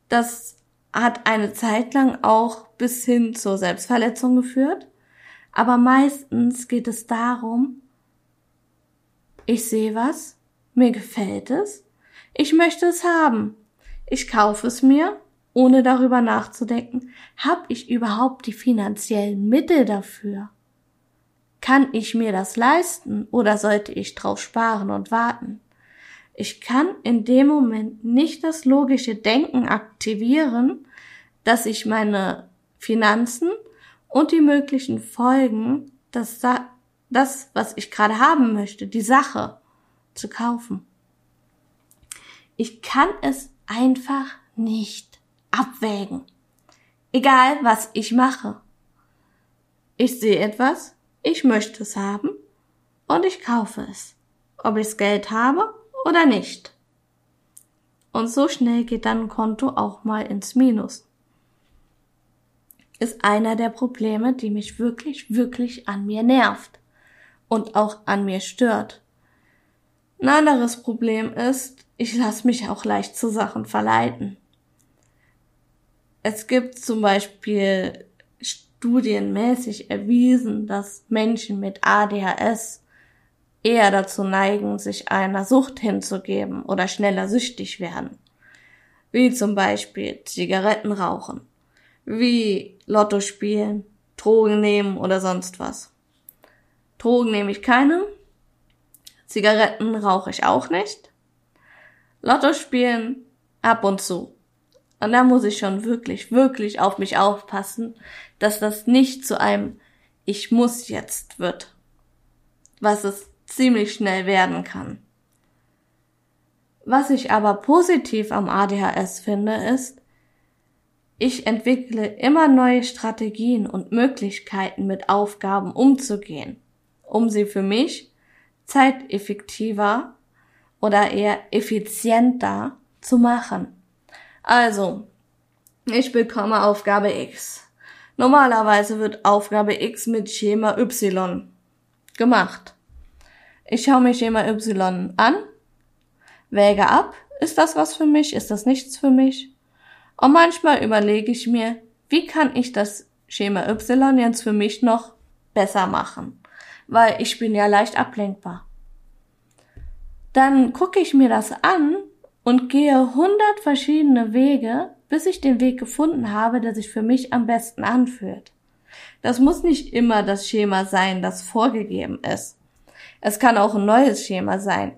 Das hat eine Zeit lang auch bis hin zur Selbstverletzung geführt. Aber meistens geht es darum, ich sehe was, mir gefällt es, ich möchte es haben, ich kaufe es mir, ohne darüber nachzudenken, habe ich überhaupt die finanziellen Mittel dafür? Kann ich mir das leisten oder sollte ich drauf sparen und warten? Ich kann in dem Moment nicht das logische Denken aktivieren, dass ich meine Finanzen und die möglichen Folgen, das, das was ich gerade haben möchte, die Sache zu kaufen. Ich kann es einfach nicht abwägen. Egal, was ich mache. Ich sehe etwas, ich möchte es haben und ich kaufe es. Ob ich Geld habe oder nicht. Und so schnell geht dann ein Konto auch mal ins Minus. Ist einer der Probleme, die mich wirklich, wirklich an mir nervt und auch an mir stört. Ein anderes Problem ist, ich lasse mich auch leicht zu Sachen verleiten. Es gibt zum Beispiel studienmäßig erwiesen, dass Menschen mit ADHS eher dazu neigen, sich einer Sucht hinzugeben oder schneller süchtig werden. Wie zum Beispiel Zigaretten rauchen. wie Lotto spielen, Drogen nehmen oder sonst was. Drogen nehme ich keine, Zigaretten rauche ich auch nicht, Lotto spielen ab und zu. Und da muss ich schon wirklich, wirklich auf mich aufpassen, dass das nicht zu einem Ich muss jetzt wird, was es ziemlich schnell werden kann. Was ich aber positiv am ADHS finde, ist, ich entwickle immer neue Strategien und Möglichkeiten mit Aufgaben umzugehen, um sie für mich zeiteffektiver oder eher effizienter zu machen. Also, ich bekomme Aufgabe X. Normalerweise wird Aufgabe X mit Schema Y gemacht. Ich schaue mir Schema Y an, wäge ab, ist das was für mich, ist das nichts für mich? Und manchmal überlege ich mir, wie kann ich das Schema Y jetzt für mich noch besser machen? Weil ich bin ja leicht ablenkbar. Dann gucke ich mir das an und gehe hundert verschiedene Wege, bis ich den Weg gefunden habe, der sich für mich am besten anfühlt. Das muss nicht immer das Schema sein, das vorgegeben ist. Es kann auch ein neues Schema sein.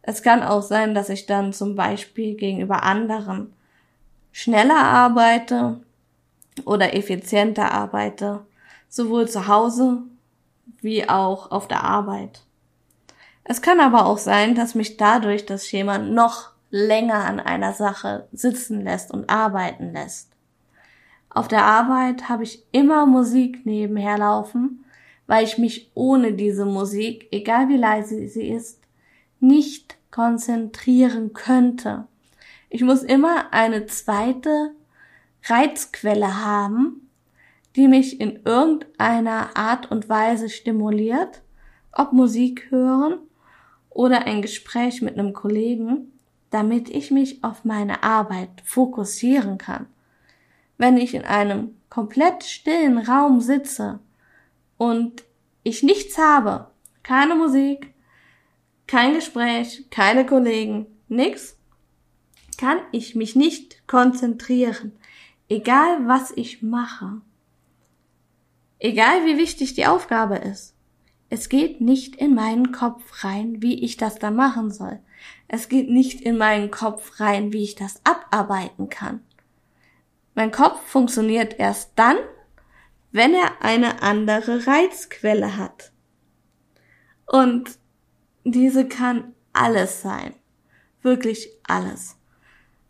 Es kann auch sein, dass ich dann zum Beispiel gegenüber anderen schneller arbeite oder effizienter arbeite, sowohl zu Hause wie auch auf der Arbeit. Es kann aber auch sein, dass mich dadurch das Schema noch länger an einer Sache sitzen lässt und arbeiten lässt. Auf der Arbeit habe ich immer Musik nebenher laufen, weil ich mich ohne diese Musik, egal wie leise sie ist, nicht konzentrieren könnte. Ich muss immer eine zweite Reizquelle haben, die mich in irgendeiner Art und Weise stimuliert, ob Musik hören oder ein Gespräch mit einem Kollegen, damit ich mich auf meine Arbeit fokussieren kann. Wenn ich in einem komplett stillen Raum sitze und ich nichts habe, keine Musik, kein Gespräch, keine Kollegen, nix, kann ich mich nicht konzentrieren, egal was ich mache. Egal wie wichtig die Aufgabe ist. Es geht nicht in meinen Kopf rein, wie ich das da machen soll. Es geht nicht in meinen Kopf rein, wie ich das abarbeiten kann. Mein Kopf funktioniert erst dann, wenn er eine andere Reizquelle hat. Und diese kann alles sein. Wirklich alles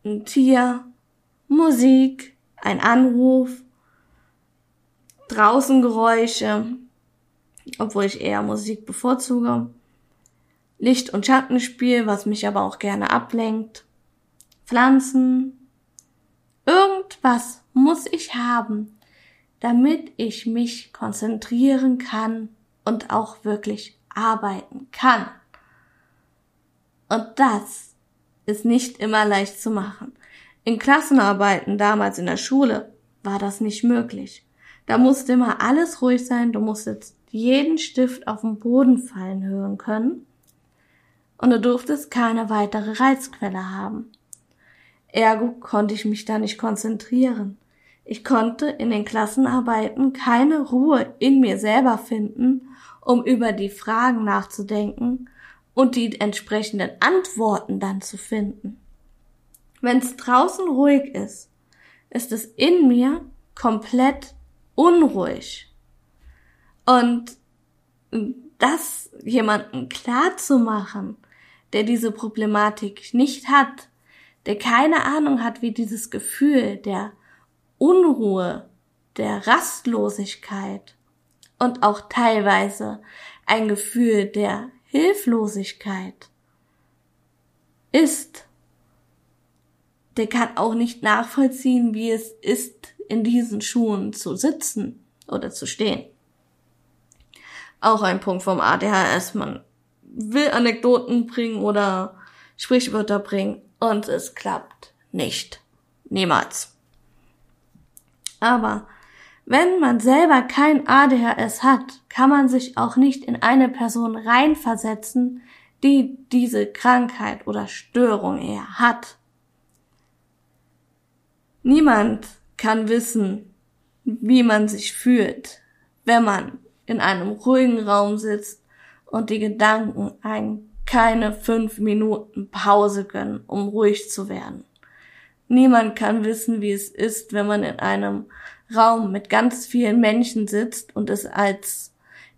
ein Tier, Musik, ein Anruf, draußen Geräusche, obwohl ich eher Musik bevorzuge, Licht- und Schattenspiel, was mich aber auch gerne ablenkt, Pflanzen, irgendwas muss ich haben, damit ich mich konzentrieren kann und auch wirklich arbeiten kann. Und das ist nicht immer leicht zu machen. In Klassenarbeiten damals in der Schule war das nicht möglich. Da musste immer alles ruhig sein, du musstest jeden Stift auf den Boden fallen hören können und du durftest keine weitere Reizquelle haben. Ergo konnte ich mich da nicht konzentrieren. Ich konnte in den Klassenarbeiten keine Ruhe in mir selber finden, um über die Fragen nachzudenken und die entsprechenden Antworten dann zu finden. Wenn es draußen ruhig ist, ist es in mir komplett unruhig. Und das jemanden klar zu machen, der diese Problematik nicht hat, der keine Ahnung hat, wie dieses Gefühl der Unruhe, der Rastlosigkeit und auch teilweise ein Gefühl der Hilflosigkeit ist, der kann auch nicht nachvollziehen, wie es ist, in diesen Schuhen zu sitzen oder zu stehen. Auch ein Punkt vom ADHS. Man will Anekdoten bringen oder Sprichwörter bringen und es klappt nicht. Niemals. Aber wenn man selber kein ADHS hat, kann man sich auch nicht in eine Person reinversetzen, die diese Krankheit oder Störung eher hat. Niemand kann wissen, wie man sich fühlt, wenn man in einem ruhigen Raum sitzt und die Gedanken einen keine fünf Minuten Pause gönnen, um ruhig zu werden. Niemand kann wissen, wie es ist, wenn man in einem Raum mit ganz vielen Menschen sitzt und es als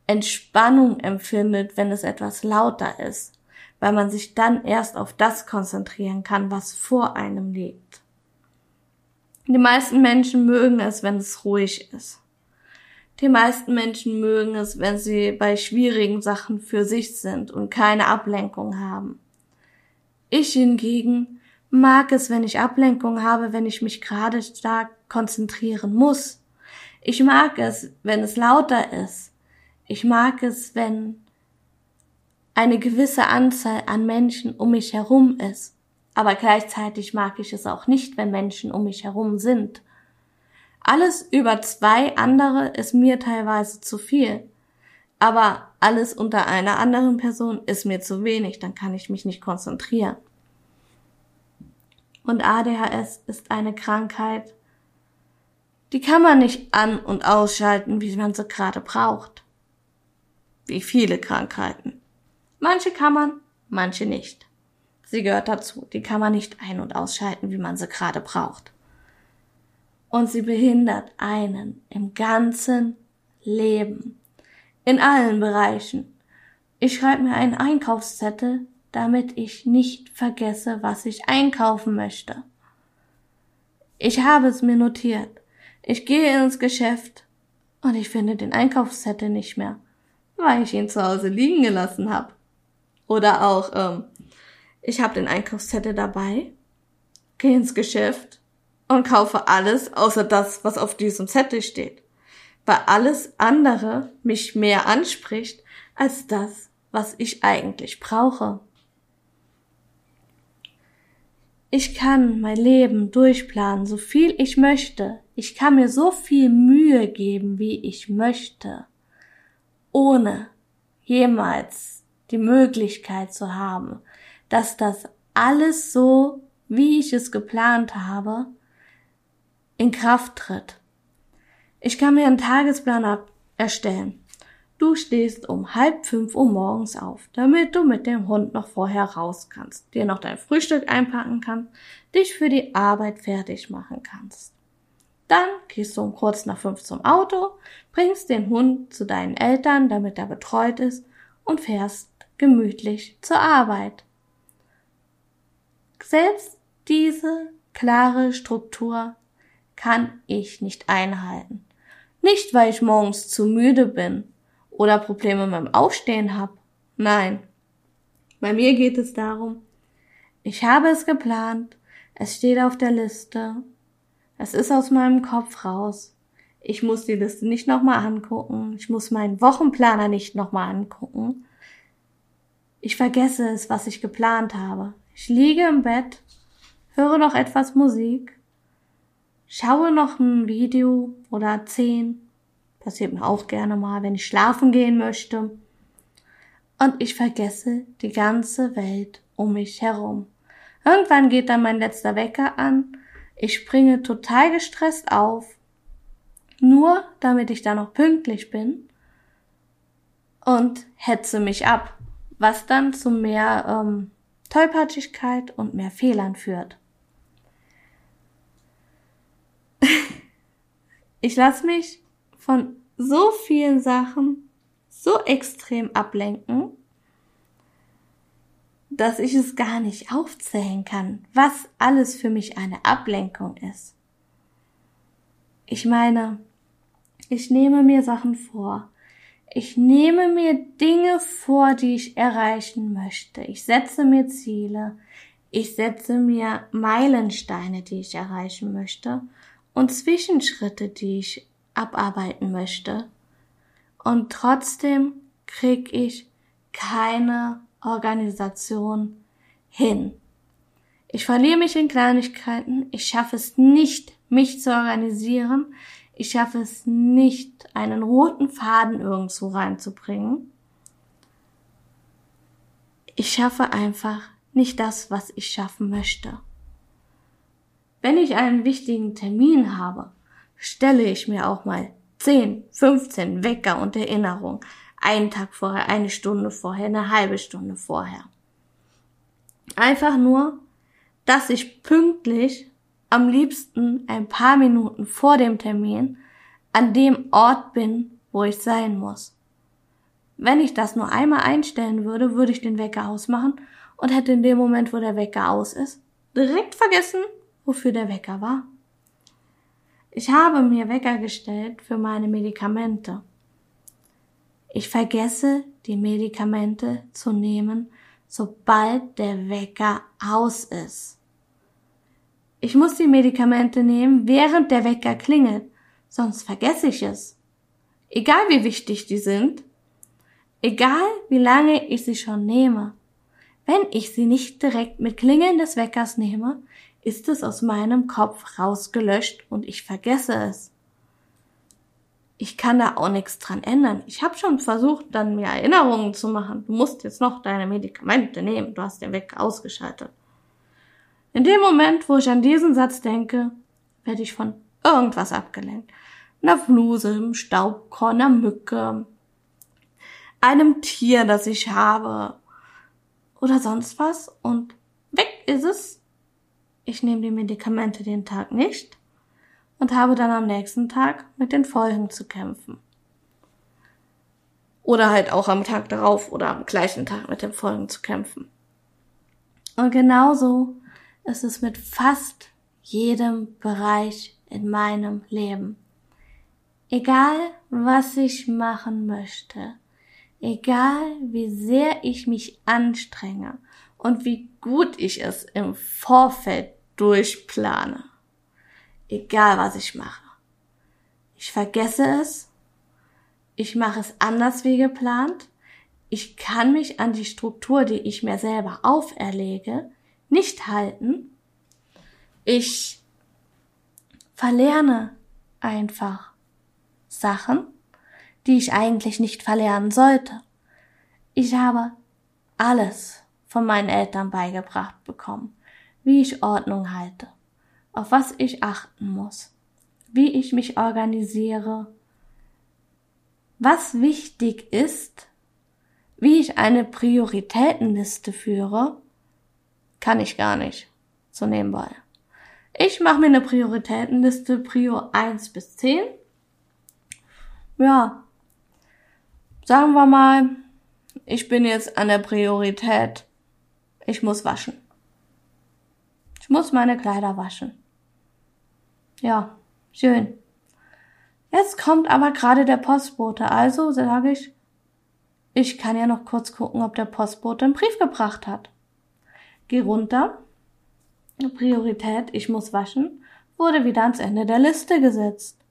Entspannung empfindet, wenn es etwas lauter ist, weil man sich dann erst auf das konzentrieren kann, was vor einem liegt. Die meisten Menschen mögen es, wenn es ruhig ist. Die meisten Menschen mögen es, wenn sie bei schwierigen Sachen für sich sind und keine Ablenkung haben. Ich hingegen mag es, wenn ich Ablenkung habe, wenn ich mich gerade stark konzentrieren muss. Ich mag es, wenn es lauter ist. Ich mag es, wenn eine gewisse Anzahl an Menschen um mich herum ist. Aber gleichzeitig mag ich es auch nicht, wenn Menschen um mich herum sind. Alles über zwei andere ist mir teilweise zu viel. Aber alles unter einer anderen Person ist mir zu wenig, dann kann ich mich nicht konzentrieren. Und ADHS ist eine Krankheit, die kann man nicht an- und ausschalten, wie man sie gerade braucht. Wie viele Krankheiten. Manche kann man, manche nicht. Sie gehört dazu. Die kann man nicht ein- und ausschalten, wie man sie gerade braucht. Und sie behindert einen im ganzen Leben. In allen Bereichen. Ich schreibe mir einen Einkaufszettel, damit ich nicht vergesse, was ich einkaufen möchte. Ich habe es mir notiert. Ich gehe ins Geschäft und ich finde den Einkaufszettel nicht mehr, weil ich ihn zu Hause liegen gelassen habe. Oder auch, ähm, ich habe den Einkaufszettel dabei, gehe ins Geschäft und kaufe alles außer das, was auf diesem Zettel steht, weil alles andere mich mehr anspricht als das, was ich eigentlich brauche. Ich kann mein Leben durchplanen, so viel ich möchte. Ich kann mir so viel Mühe geben, wie ich möchte, ohne jemals die Möglichkeit zu haben, dass das alles so, wie ich es geplant habe, in Kraft tritt. Ich kann mir einen Tagesplan erstellen. Du stehst um halb fünf Uhr morgens auf, damit du mit dem Hund noch vorher raus kannst, dir noch dein Frühstück einpacken kannst, dich für die Arbeit fertig machen kannst. Dann gehst du um kurz nach fünf zum Auto, bringst den Hund zu deinen Eltern, damit er betreut ist, und fährst gemütlich zur Arbeit. Selbst diese klare Struktur kann ich nicht einhalten. Nicht, weil ich morgens zu müde bin oder Probleme beim Aufstehen habe. Nein. Bei mir geht es darum, ich habe es geplant, es steht auf der Liste, es ist aus meinem Kopf raus. Ich muss die Liste nicht nochmal angucken, ich muss meinen Wochenplaner nicht nochmal angucken. Ich vergesse es, was ich geplant habe. Ich liege im Bett, höre noch etwas Musik, schaue noch ein Video oder zehn Passiert mir auch gerne mal, wenn ich schlafen gehen möchte. Und ich vergesse die ganze Welt um mich herum. Irgendwann geht dann mein letzter Wecker an. Ich springe total gestresst auf. Nur damit ich da noch pünktlich bin. Und hetze mich ab. Was dann zu mehr ähm, Tollpatschigkeit und mehr Fehlern führt. ich lasse mich von so vielen Sachen so extrem ablenken, dass ich es gar nicht aufzählen kann, was alles für mich eine Ablenkung ist. Ich meine, ich nehme mir Sachen vor. Ich nehme mir Dinge vor, die ich erreichen möchte. Ich setze mir Ziele. Ich setze mir Meilensteine, die ich erreichen möchte und Zwischenschritte, die ich abarbeiten möchte. Und trotzdem krieg ich keine Organisation hin. Ich verliere mich in Kleinigkeiten. Ich schaffe es nicht, mich zu organisieren. Ich schaffe es nicht, einen roten Faden irgendwo reinzubringen. Ich schaffe einfach nicht das, was ich schaffen möchte. Wenn ich einen wichtigen Termin habe, stelle ich mir auch mal 10, 15 Wecker und Erinnerungen. Einen Tag vorher, eine Stunde vorher, eine halbe Stunde vorher. Einfach nur, dass ich pünktlich am liebsten ein paar Minuten vor dem Termin an dem Ort bin, wo ich sein muss. Wenn ich das nur einmal einstellen würde, würde ich den Wecker ausmachen und hätte in dem Moment, wo der Wecker aus ist, direkt vergessen, wofür der Wecker war. Ich habe mir Wecker gestellt für meine Medikamente. Ich vergesse, die Medikamente zu nehmen, sobald der Wecker aus ist. Ich muss die Medikamente nehmen, während der Wecker klingelt, sonst vergesse ich es. Egal wie wichtig die sind, egal wie lange ich sie schon nehme. Wenn ich sie nicht direkt mit Klingeln des Weckers nehme, ist es aus meinem Kopf rausgelöscht und ich vergesse es. Ich kann da auch nichts dran ändern. Ich habe schon versucht, dann mir Erinnerungen zu machen. Du musst jetzt noch deine Medikamente nehmen. Du hast den Wecker ausgeschaltet. In dem Moment, wo ich an diesen Satz denke, werde ich von irgendwas abgelenkt. Einer Fluse, einem Staubkorn, einer Mücke, einem Tier, das ich habe oder sonst was und weg ist es. Ich nehme die Medikamente den Tag nicht und habe dann am nächsten Tag mit den Folgen zu kämpfen. Oder halt auch am Tag darauf oder am gleichen Tag mit den Folgen zu kämpfen. Und genauso ist es mit fast jedem Bereich in meinem Leben. Egal, was ich machen möchte, egal wie sehr ich mich anstrenge und wie gut ich es im Vorfeld durchplane, egal was ich mache. Ich vergesse es, ich mache es anders wie geplant, ich kann mich an die Struktur, die ich mir selber auferlege, nicht halten. Ich verlerne einfach Sachen, die ich eigentlich nicht verlernen sollte. Ich habe alles von meinen Eltern beigebracht bekommen, wie ich Ordnung halte, auf was ich achten muss, wie ich mich organisiere, was wichtig ist, wie ich eine Prioritätenliste führe kann ich gar nicht. So nebenbei. Ich mache mir eine Prioritätenliste, Prio 1 bis 10. Ja. Sagen wir mal, ich bin jetzt an der Priorität, ich muss waschen. Ich muss meine Kleider waschen. Ja, schön. Jetzt kommt aber gerade der Postbote, also sage ich, ich kann ja noch kurz gucken, ob der Postbote einen Brief gebracht hat. Geh runter. Priorität, ich muss waschen, wurde wieder ans Ende der Liste gesetzt.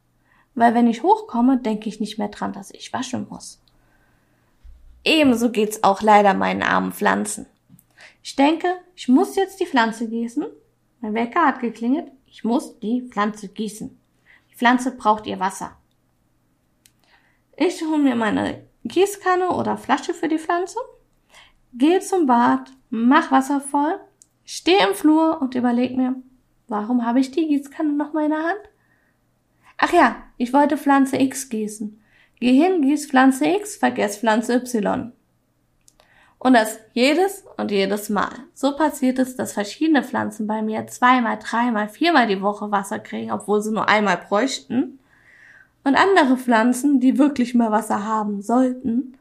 Weil wenn ich hochkomme, denke ich nicht mehr dran, dass ich waschen muss. Ebenso geht's auch leider meinen armen Pflanzen. Ich denke, ich muss jetzt die Pflanze gießen. Mein Wecker hat geklingelt. Ich muss die Pflanze gießen. Die Pflanze braucht ihr Wasser. Ich hole mir meine Gießkanne oder Flasche für die Pflanze, gehe zum Bad, mach Wasser voll, stehe im Flur und überleg mir, warum habe ich die Gießkanne noch mal in der Hand? Ach ja, ich wollte Pflanze X gießen. Geh hin, gieß Pflanze X, vergess Pflanze Y. Und das jedes und jedes Mal. So passiert es, dass verschiedene Pflanzen bei mir zweimal, dreimal, viermal die Woche Wasser kriegen, obwohl sie nur einmal bräuchten. Und andere Pflanzen, die wirklich mehr Wasser haben sollten,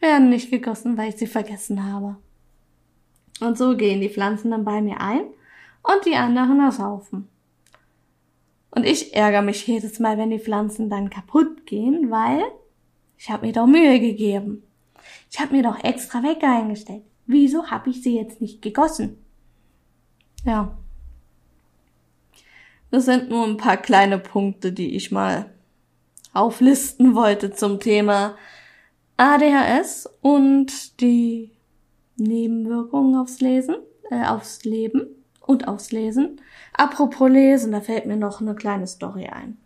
werden nicht gegossen, weil ich sie vergessen habe. Und so gehen die Pflanzen dann bei mir ein und die anderen ersaufen. Und ich ärgere mich jedes Mal, wenn die Pflanzen dann kaputt gehen, weil ich habe mir doch Mühe gegeben. Ich habe mir doch extra Wecker eingestellt. Wieso habe ich sie jetzt nicht gegossen? Ja. Das sind nur ein paar kleine Punkte, die ich mal auflisten wollte zum Thema ADHS und die Nebenwirkungen aufs Lesen, äh, aufs Leben und aufs Lesen. Apropos Lesen, da fällt mir noch eine kleine Story ein.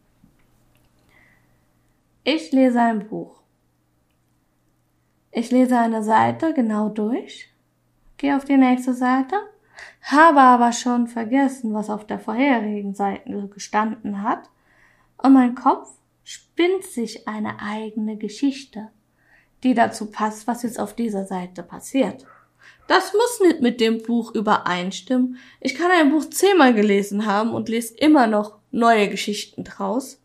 Ich lese ein Buch. Ich lese eine Seite genau durch, gehe auf die nächste Seite, habe aber schon vergessen, was auf der vorherigen Seite gestanden hat, und mein Kopf spinnt sich eine eigene Geschichte, die dazu passt, was jetzt auf dieser Seite passiert. Das muss nicht mit dem Buch übereinstimmen. Ich kann ein Buch zehnmal gelesen haben und lese immer noch neue Geschichten draus.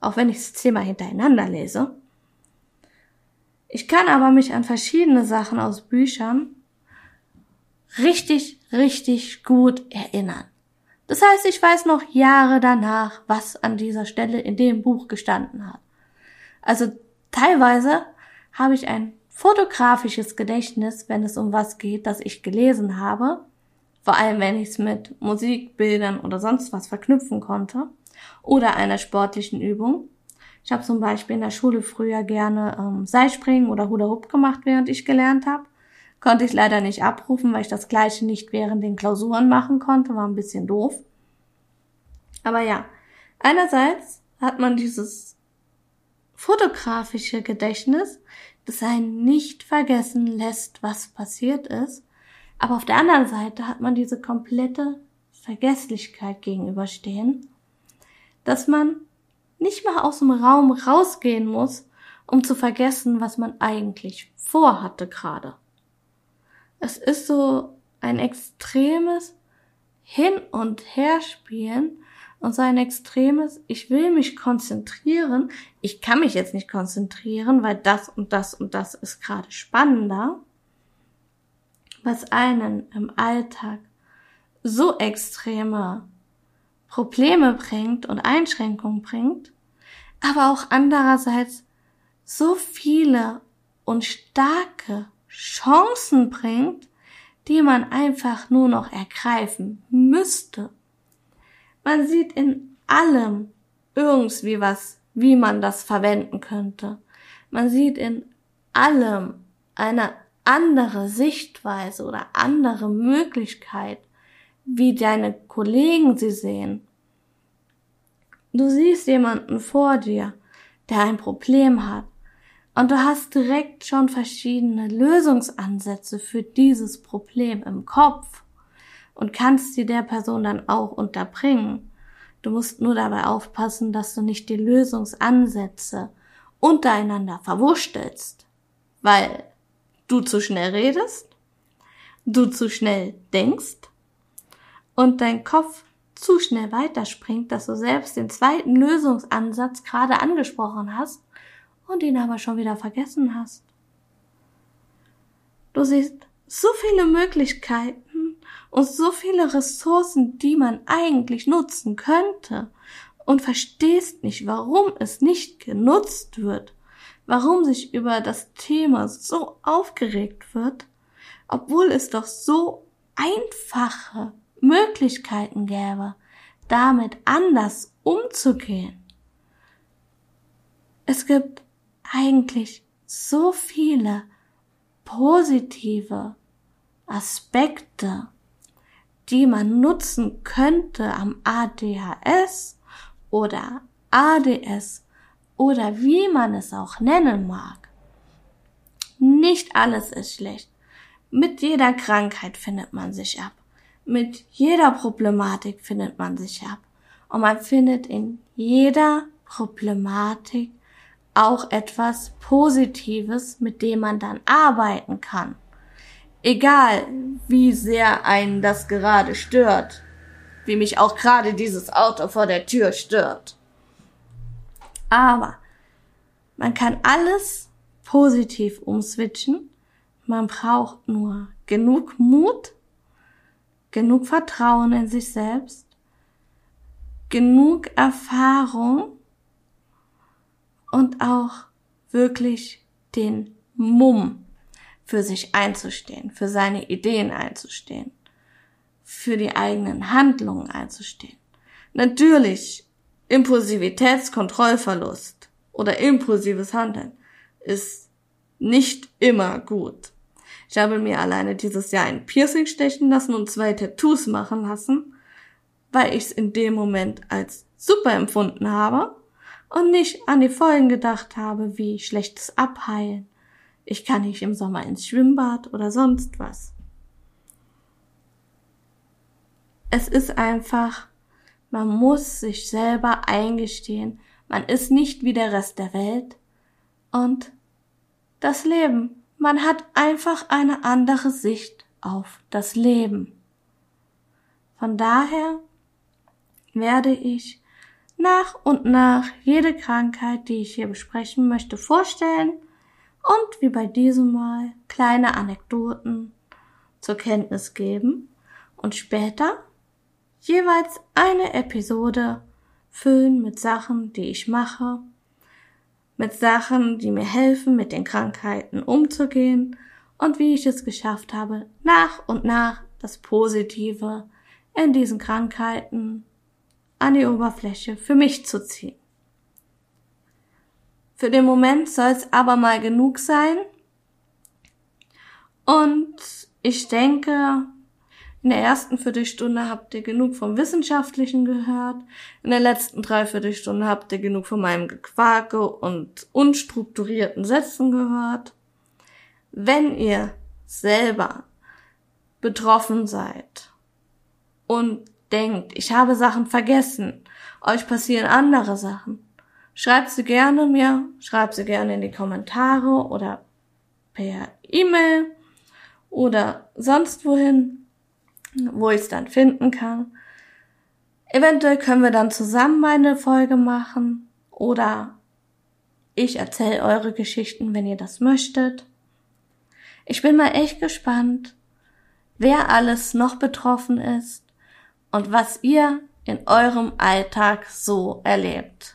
Auch wenn ich es zehnmal hintereinander lese. Ich kann aber mich an verschiedene Sachen aus Büchern richtig, richtig gut erinnern. Das heißt, ich weiß noch Jahre danach, was an dieser Stelle in dem Buch gestanden hat. Also teilweise habe ich ein fotografisches Gedächtnis, wenn es um was geht, das ich gelesen habe, vor allem wenn ich es mit Musik, Bildern oder sonst was verknüpfen konnte, oder einer sportlichen Übung. Ich habe zum Beispiel in der Schule früher gerne ähm, Seilspringen oder Hula Hoop gemacht, während ich gelernt habe. Konnte ich leider nicht abrufen, weil ich das gleiche nicht während den Klausuren machen konnte, war ein bisschen doof. Aber ja, einerseits hat man dieses fotografische Gedächtnis, das einen nicht vergessen lässt, was passiert ist. Aber auf der anderen Seite hat man diese komplette Vergesslichkeit gegenüberstehen, dass man nicht mal aus dem Raum rausgehen muss, um zu vergessen, was man eigentlich vorhatte gerade. Es ist so ein extremes Hin- und Herspielen und so ein extremes, ich will mich konzentrieren, ich kann mich jetzt nicht konzentrieren, weil das und das und das ist gerade spannender, was einen im Alltag so extreme Probleme bringt und Einschränkungen bringt, aber auch andererseits so viele und starke Chancen bringt, die man einfach nur noch ergreifen müsste. Man sieht in allem irgendwie was, wie man das verwenden könnte. Man sieht in allem eine andere Sichtweise oder andere Möglichkeit, wie deine Kollegen sie sehen. Du siehst jemanden vor dir, der ein Problem hat und du hast direkt schon verschiedene Lösungsansätze für dieses Problem im Kopf und kannst sie der Person dann auch unterbringen. Du musst nur dabei aufpassen, dass du nicht die Lösungsansätze untereinander verwurstelst, weil du zu schnell redest, du zu schnell denkst und dein Kopf zu schnell weiterspringt, dass du selbst den zweiten Lösungsansatz gerade angesprochen hast und ihn aber schon wieder vergessen hast. Du siehst so viele Möglichkeiten und so viele Ressourcen, die man eigentlich nutzen könnte. Und verstehst nicht, warum es nicht genutzt wird, warum sich über das Thema so aufgeregt wird, obwohl es doch so einfache Möglichkeiten gäbe, damit anders umzugehen. Es gibt eigentlich so viele positive Aspekte, die man nutzen könnte am ADHS oder ADS oder wie man es auch nennen mag. Nicht alles ist schlecht. Mit jeder Krankheit findet man sich ab. Mit jeder Problematik findet man sich ab. Und man findet in jeder Problematik auch etwas Positives, mit dem man dann arbeiten kann. Egal, wie sehr einen das gerade stört. Wie mich auch gerade dieses Auto vor der Tür stört. Aber man kann alles positiv umswitchen. Man braucht nur genug Mut, genug Vertrauen in sich selbst, genug Erfahrung und auch wirklich den Mumm für sich einzustehen, für seine Ideen einzustehen, für die eigenen Handlungen einzustehen. Natürlich, Impulsivitätskontrollverlust oder impulsives Handeln ist nicht immer gut. Ich habe mir alleine dieses Jahr ein Piercing stechen lassen und zwei Tattoos machen lassen, weil ich es in dem Moment als super empfunden habe und nicht an die Folgen gedacht habe, wie schlechtes Abheilen. Ich kann nicht im Sommer ins Schwimmbad oder sonst was. es ist einfach, man muss sich selber eingestehen, man ist nicht wie der Rest der Welt und das Leben. Man hat einfach eine andere Sicht auf das Leben. Von daher werde ich nach und nach jede Krankheit, die ich hier besprechen möchte, vorstellen und wie bei diesem Mal kleine Anekdoten zur Kenntnis geben und später jeweils eine Episode füllen mit Sachen, die ich mache, mit Sachen, die mir helfen, mit den Krankheiten umzugehen und wie ich es geschafft habe, nach und nach das Positive in diesen Krankheiten an die Oberfläche für mich zu ziehen. Für den Moment soll es aber mal genug sein. Und ich denke, in der ersten Viertelstunde habt ihr genug vom Wissenschaftlichen gehört. In der letzten Dreiviertelstunde habt ihr genug von meinem Gequake und unstrukturierten Sätzen gehört. Wenn ihr selber betroffen seid und denkt, ich habe Sachen vergessen, euch passieren andere Sachen, schreibt sie gerne mir, schreibt sie gerne in die Kommentare oder per E-Mail oder sonst wohin wo ich es dann finden kann. Eventuell können wir dann zusammen meine Folge machen oder ich erzähle eure Geschichten, wenn ihr das möchtet. Ich bin mal echt gespannt, wer alles noch betroffen ist und was ihr in eurem Alltag so erlebt.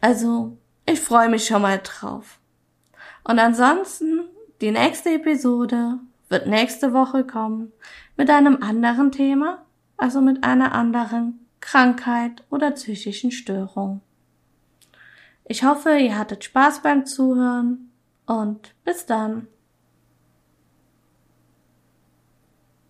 Also, ich freue mich schon mal drauf. Und ansonsten, die nächste Episode wird nächste Woche kommen mit einem anderen Thema, also mit einer anderen Krankheit oder psychischen Störung. Ich hoffe, ihr hattet Spaß beim Zuhören und bis dann.